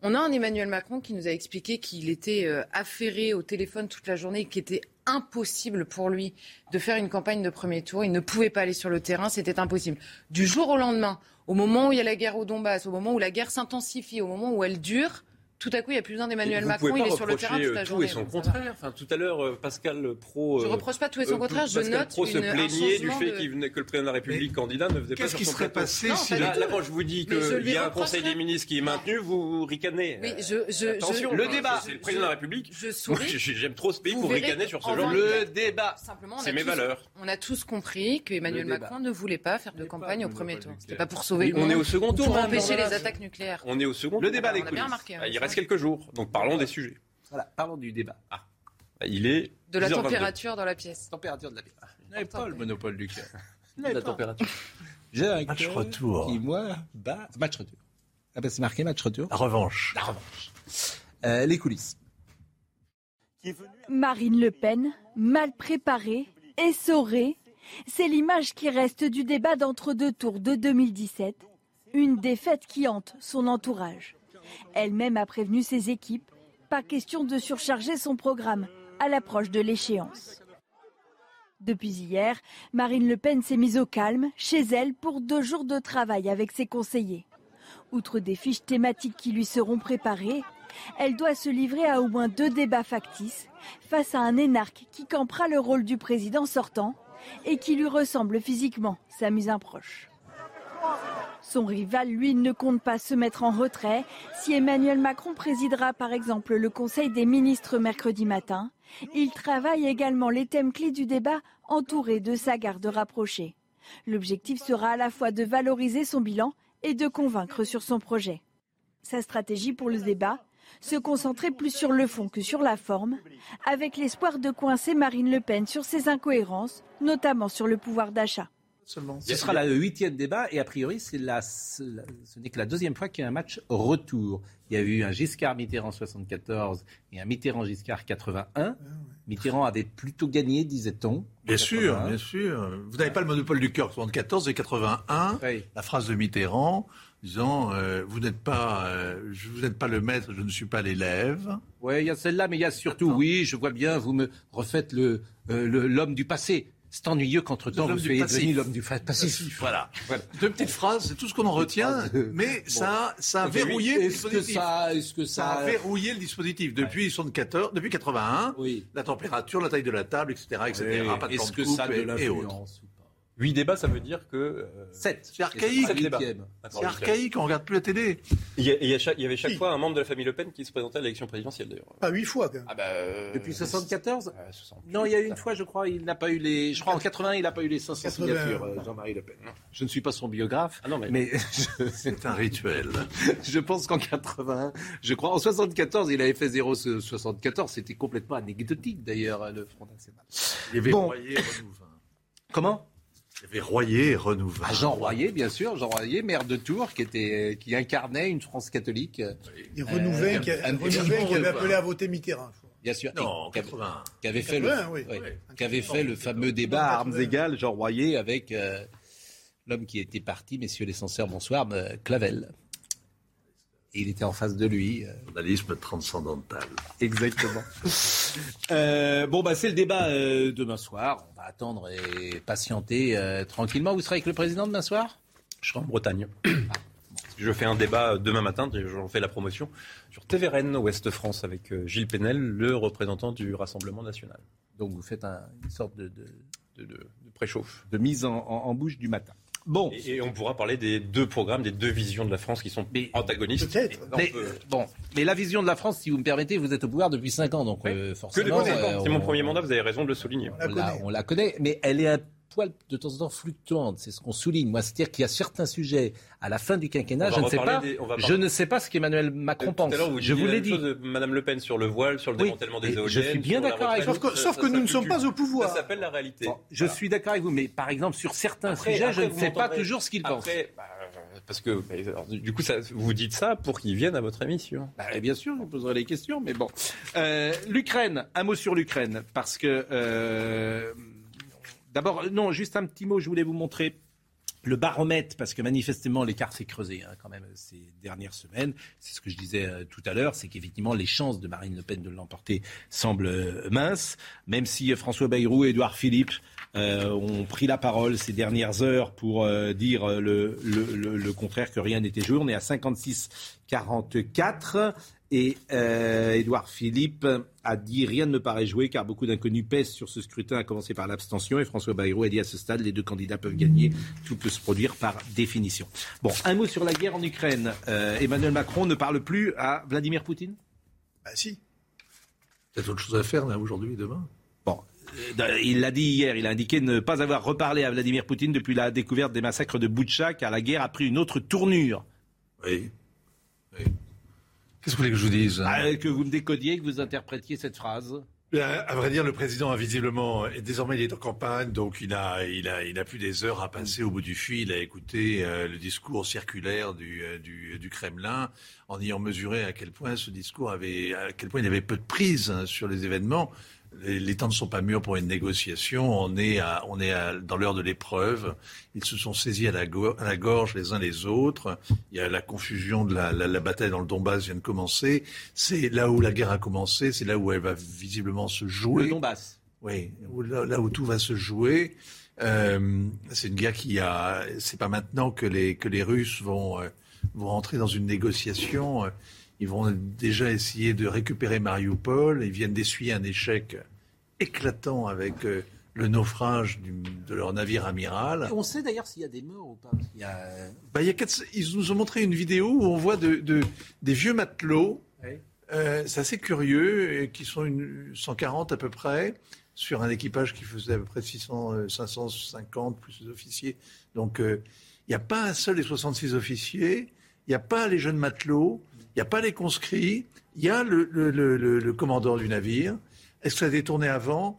On a un Emmanuel Macron qui nous a expliqué qu'il était euh, affairé au téléphone toute la journée et qu'il était impossible pour lui de faire une campagne de premier tour. Il ne pouvait pas aller sur le terrain, c'était impossible. Du jour au lendemain, au moment où il y a la guerre au Donbass, au moment où la guerre s'intensifie, au moment où elle dure, tout à coup, il n'y a plus besoin d'Emmanuel Macron, il est sur le terrain toute la journée. Tout et son contraire. Enfin, tout à l'heure, euh, Pascal Pro. Je ne reproche pas tout et son contraire, je note. Pro se plaignait du fait qu'il venait que le président de la République candidat ne faisait pas Qu'est-ce qui serait passé si. Là, quand je vous dis qu'il y a un conseil des ministres qui est maintenu, vous ricanez. Je. Attention, le débat. C'est le président de la République. Je souris. J'aime trop ce pays pour ricaner sur ce genre de. Le débat. C'est mes valeurs. On a tous compris que Emmanuel Macron ne voulait pas faire de campagne au premier tour. C'était pas pour sauver. On est au second tour. Pour empêcher les attaques nucléaires. On est au second. Le débat, les Il reste quelques jours. Donc parlons des sujets. Voilà, parlons du débat. Ah. Il est. De la température dans la pièce. Température de la pièce. Vous n'avez pas le monopole du cœur. La température. J'ai un match retour. qui, moi, bat. Match retour. Ah ben, c'est marqué match retour. La revanche. La revanche. Euh, les coulisses. Marine Le Pen, mal préparée, essorée, c'est l'image qui reste du débat d'entre-deux tours de 2017. Une défaite qui hante son entourage. Elle-même a prévenu ses équipes pas question de surcharger son programme à l'approche de l'échéance. Depuis hier, Marine Le Pen s'est mise au calme chez elle pour deux jours de travail avec ses conseillers. Outre des fiches thématiques qui lui seront préparées, elle doit se livrer à au moins deux débats factices face à un énarque qui campera le rôle du président sortant et qui lui ressemble physiquement, sa mise en proche. Son rival, lui, ne compte pas se mettre en retrait. Si Emmanuel Macron présidera par exemple le Conseil des ministres mercredi matin, il travaille également les thèmes clés du débat entourés de sa garde rapprochée. L'objectif sera à la fois de valoriser son bilan et de convaincre sur son projet. Sa stratégie pour le débat se concentrer plus sur le fond que sur la forme, avec l'espoir de coincer Marine Le Pen sur ses incohérences, notamment sur le pouvoir d'achat. Ce sera le huitième débat et a priori, c'est la, ce n'est que la deuxième fois qu'il y a un match retour. Il y a eu un Giscard-Mitterrand 74 et un Mitterrand-Giscard 81. Mitterrand avait plutôt gagné, disait-on. Bien sûr, bien sûr. Vous n'avez pas le monopole du cœur 74 et 81. La phrase de Mitterrand disant euh, vous n'êtes pas, euh, vous n'êtes pas le maître, je ne suis pas l'élève. Oui, il y a celle-là, mais il y a surtout, oui, je vois bien, vous me refaites le euh, l'homme du passé. C'est ennuyeux qu'entre-temps, vous soyez devenu l'homme du passif. Voilà. voilà. Deux petites phrases, c'est tout ce qu'on en retient, mais ça, ça a verrouillé le dispositif. ça, est-ce que ça... a verrouillé le dispositif. Depuis 74, depuis 81, oui. la température, la taille de la table, etc., etc. Pas de est-ce que ça a de l'influence 8 débats, ça veut dire que. 7. Euh, c'est archaïque. C'est archaïque, on regarde plus la télé. Il y, il y, avait chaque fois un membre de la famille Le Pen qui se présentait à l'élection présidentielle d'ailleurs. Pas 8 fois quand même. Ah bah, euh, Depuis 74 Non, il y a une fois, je crois, il n'a pas eu les. Je crois en 80, il n'a pas eu les 500 signatures, euh, Jean-Marie Le Pen. Je ne suis pas son biographe. Ah non, mais. C'est un rituel. je pense qu'en 81, je crois, en 74, il avait fait 0,74. C'était complètement anecdotique d'ailleurs, le Front National. Il avait bon. Comment? Il y avait Royer et Renouvel. Ah, Jean Royer, bien sûr, Jean Royer, maire de Tours, qui, était, qui incarnait une France catholique. Et Renouvel, qui, avait appelé à voter Mitterrand. Bien sûr. Non, 80. Qui avait fait, le, qui avait fait le fameux débat à armes égales, Jean Royer, avec euh, l'homme qui était parti, messieurs les censeurs, bonsoir, euh, Il était en face de lui. Euh. Journalisme transcendantal. Exactement. euh, bon, bah, c'est le débat euh, demain soir. On va attendre et patienter euh, tranquillement. Vous serez avec le président demain soir? Je serai en Bretagne. Je fais un débat demain matin, j'en fais la promotion, sur TVRN Ouest France avec Gilles Penel, le représentant du Rassemblement national. Donc vous faites une sorte de, de, de, préchauffe. De mise en bouche du matin. Bon. Et, on pourra parler des deux programmes, des deux visions de la France qui sont antagonistes. Peut-être. Mais, bon, mais la vision de la France, si vous me permettez, vous êtes au pouvoir depuis 5 ans, donc euh, forcément. Euh, c'est mon premier mandat, vous avez raison de le souligner. On la, connaît, mais elle est un poil de temps en temps fluctuante. C'est ce qu'on souligne. Moi, c'est-à-dire qu'il y a certains sujets à la fin du quinquennat, je ne sais pas. je ne sais pas ce qu'Emmanuel Macron pense. je vous l'ai dit. Madame Le Pen sur le voile, sur le démantèlement des éoliennes. Je suis bien d'accord avec vous. Sauf que, nous ne sommes pas au pouvoir. Ça s'appelle la réalité. je suis d'accord avec vous, mais par exemple sur certains sujets, je ne sais pas toujours ce qu'il pense. Bah, parce que du coup, ça, vous dites ça pour qu'ils viennent à votre émission. Bah, bien sûr, je vous poserai les questions, mais bon. Euh, L'Ukraine, un mot sur l'Ukraine, parce que euh, d'abord, non, juste un petit mot, je voulais vous montrer le baromètre, parce que manifestement l'écart s'est creusé hein, quand même ces dernières semaines. C'est ce que je disais euh, tout à l'heure, c'est qu'effectivement les chances de Marine Le Pen de l'emporter semblent euh, minces, même si euh, François Bayrou et Édouard Philippe ont pris la parole ces dernières heures pour dire le, le, contraire, que rien n'était joué. On est à 56-44. Et euh, Édouard Philippe a dit rien ne me paraît joué car beaucoup d'inconnus pèsent sur ce scrutin, à commencer par l'abstention. Et François Bayrou a dit à ce stade, les deux candidats peuvent gagner. Tout peut se produire par définition. Bon, un mot sur la guerre en Ukraine. Euh, Emmanuel Macron ne parle plus à Vladimir Poutine? Bah si. Peut-être autre chose à faire là aujourd'hui et demain. Bon, euh, il l'a dit hier, il a indiqué ne pas avoir reparlé à Vladimir Poutine depuis la découverte des massacres de Boutcha, car la guerre a pris une autre tournure. Oui. oui. Qu'est-ce que vous voulez que je vous dise ah, Que vous me décodiez, que vous interprétiez cette phrase. À vrai dire, le président a visiblement, et désormais il est en campagne, donc il a, il a, il a plus des heures à passer au bout du fil à écouter euh, le discours circulaire du, euh, du, du, Kremlin, en ayant mesuré à quel point ce discours avait, à quel point il avait peu de prise hein, sur les événements les, temps ne sont pas mûrs pour une négociation. On est, on est dans l'heure de l'épreuve. Ils se sont saisis à la, gorge les uns les autres. Il y a la confusion de la, bataille dans le Donbass vient de commencer. C'est là où la guerre a commencé. C'est là où elle va visiblement se jouer. Le Donbass. Oui, là, où tout va se jouer. Euh, c'est une guerre qui a. C'est pas maintenant que les que les Russes vont euh, vont rentrer dans une négociation. Ils vont déjà essayer de récupérer Mariupol. Ils viennent d'essuyer un échec éclatant avec euh, le naufrage de leur navire amiral. on sait d'ailleurs s'il y a des morts ou pas. Il y a... Bah, il y a Ils nous ont montré une vidéo où on voit de, des vieux matelots. Euh, c'est assez curieux, qui sont une 140 à peu près, sur un équipage qui faisait à peu près 600, 550 euh, plus les officiers. Donc il n'y a pas un seul des 66 officiers, il n'y a pas les jeunes matelots. Il n'y a pas les conscrits, il y a le, commandant du navire. Est-ce que ça a été tourné avant?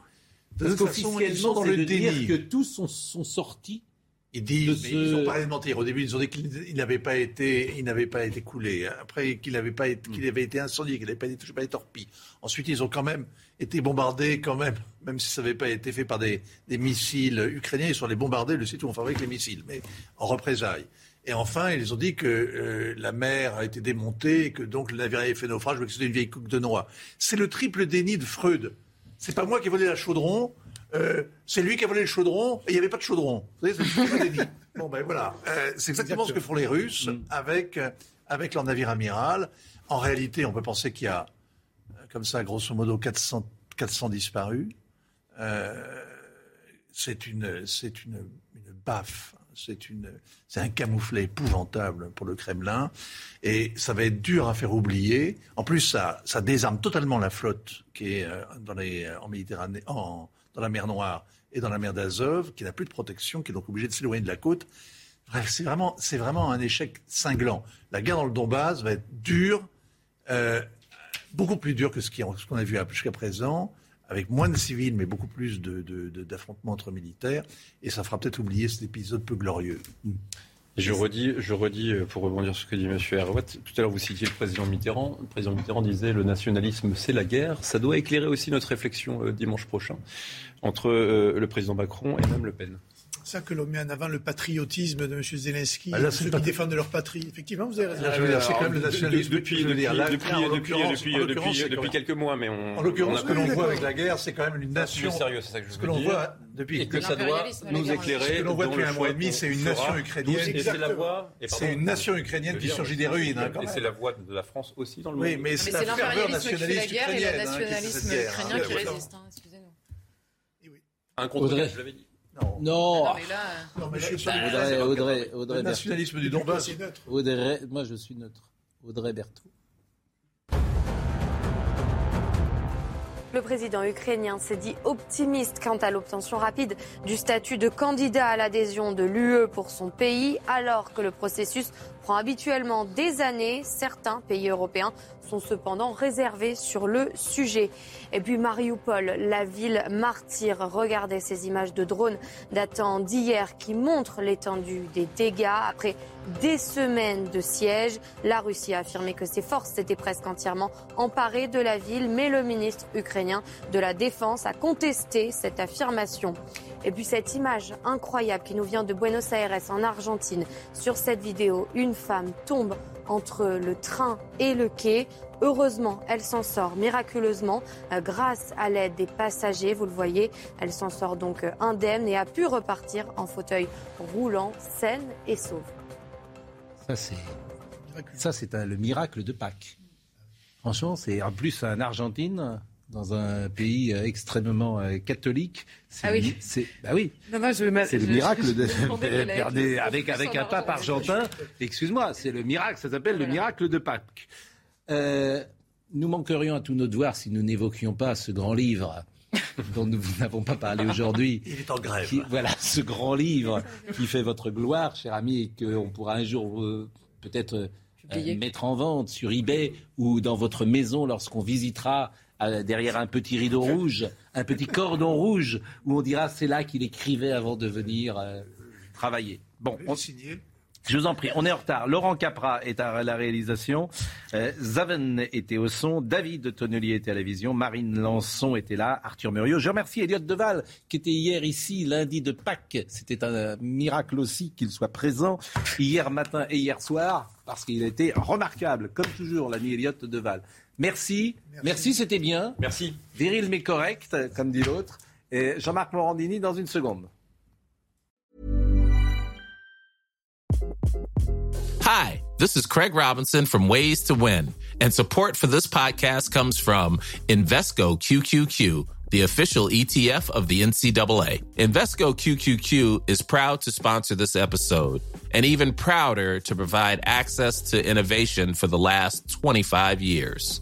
De toute façon, ils sont dans le déni. Dire que tous sont, sortis ils disent, ils ont parlé de mentir. Au début, ils ont dit qu'il n'avait pas été, il n'avait pas été coulé. Après, qu'il avait pas été, qu'il avait été incendié, qu'il n'avait pas été touché par les torpilles. Ensuite, ils ont quand même été bombardés, quand même, même si ça n'avait pas été fait par des, missiles ukrainiens. Ils sont allés bombarder le site où on fabrique les missiles, mais en représailles. Et enfin, ils ont dit que euh, la mer a été démontée et que donc le navire avait fait naufrage, mais que c'était une vieille coupe de noix. C'est le triple déni de Freud. C'est pas moi qui ai volé la chaudron, euh, c'est lui qui a volé le chaudron et il n'y avait pas de chaudron. Vous savez, c'est. Bon ben voilà, euh, c'est exactement ce que font les Russes mm. avec avec leur navire amiral. En réalité, on peut penser qu'il y a comme ça, grosso modo, 400 400 disparus. c'est une c'est une, une baffe c'est un camouflet épouvantable pour le Kremlin, et ça va être dur à faire oublier. En plus, ça, désarme totalement la flotte qui est euh, dans euh, en Méditerranée, en, dans la mer Noire et dans la mer d'Azov, qui n'a plus de protection, qui est donc obligé de s'éloigner de la côte. Bref, c'est vraiment, c'est vraiment un échec cinglant. La guerre dans le Donbass va être dure, euh, beaucoup plus dure que ce qu'on a vu jusqu'à présent avec moins de civils, mais beaucoup plus d'affrontements entre militaires. Et ça fera peut-être oublier cet épisode peu glorieux. Je redis, je redis, euh, pour rebondir sur ce que dit M. Herouet, tout à l'heure vous citiez le président Mitterrand. Le président Mitterrand disait le nationalisme, c'est la guerre. Ça doit éclairer aussi notre réflexion euh, dimanche prochain entre euh, le président Macron et même Le Pen ça que l'on met en avant le patriotisme de M. Zelensky, ah, ceux qui défendent leur patrie. Effectivement, vous avez raison. c'est quand même le nationalisme. Depuis, depuis, quelques mois, mais on. En l'occurrence, ce que l'on voit avec la guerre, c'est quand même une nation. sérieux, c'est ça que je veux Ce que l'on voit depuis. Et que ça doit nous éclairer. Ce que l'on voit depuis un mois et demi, c'est une nation ukrainienne. C'est une nation ukrainienne qui surgit des ruines. Hein, et c'est la voix de la France aussi dans le monde. Oui, mais c'est l'impérialisme qui fait la guerre et le nationalisme ukrainien qui résiste. Excusez-nous. Un contre je l'avais dit. Non. Non. Ah, mais là... non mais je suis Audrey, Audrey, Audrey, Le nationalisme du Donbass. Audrey, moi je suis neutre. Audrey Berthaud. Le président ukrainien s'est dit optimiste quant à l'obtention rapide du statut de candidat à l'adhésion de l'UE pour son pays, alors que le processus prend habituellement des années. Certains pays européens sont cependant réservés sur le sujet. Et puis Mariupol, la ville martyre. Regardez ces images de drones datant d'hier qui montrent l'étendue des dégâts. Après des semaines de siège, la Russie a affirmé que ses forces s'étaient presque entièrement emparées de la ville, mais le ministre ukrainien de la Défense a contesté cette affirmation. Et puis cette image incroyable qui nous vient de Buenos Aires en Argentine. Sur cette vidéo, une femme tombe entre le train et le quai. Heureusement, elle s'en sort miraculeusement euh, grâce à l'aide des passagers. Vous le voyez, elle s'en sort donc euh, indemne et a pu repartir en fauteuil roulant, saine et sauve. Ça, c'est le miracle de Pâques. Franchement, c'est en plus en Argentine dans un pays euh, extrêmement euh, catholique. Ah oui. C'est bah oui. c'est le miracle de, avec avec un pape argentin. Excuse-moi, c'est le miracle. Ça s'appelle le miracle de Pâques. Euh, nous manquerions à tous nos devoirs si nous n'évoquions pas ce grand livre dont nous n'avons pas parlé aujourd'hui. Il est en grève. voilà, ce grand livre qui fait votre gloire, cher ami, et qu'on pourra un jour peut-être mettre en vente sur eBay ou dans votre maison lorsqu'on visitera derrière un petit rideau rouge, un petit cordon rouge, où on dira c'est là qu'il écrivait avant de venir euh, travailler. Bon, on... Je vous en prie, on est en retard. Laurent Capra est à la réalisation. Euh, Zaven était au son. David Tonnelier était à la vision. Marine Lançon était là. Arthur Muriot. Je remercie Elliot Deval qui était hier ici, lundi de Pâques. C'était un miracle aussi qu'il soit présent hier matin et hier soir parce qu'il a été remarquable, comme toujours, l'ami Elliot Deval. Merci. Merci, c'était bien. Merci. Viril mais correct, comme dit l'autre. Et Jean-Marc Morandini dans une seconde. Hi, this is Craig Robinson from Ways to Win, and support for this podcast comes from Invesco QQQ the official ETF of the NCAA. Invesco QQQ is proud to sponsor this episode and even prouder to provide access to innovation for the last 25 years.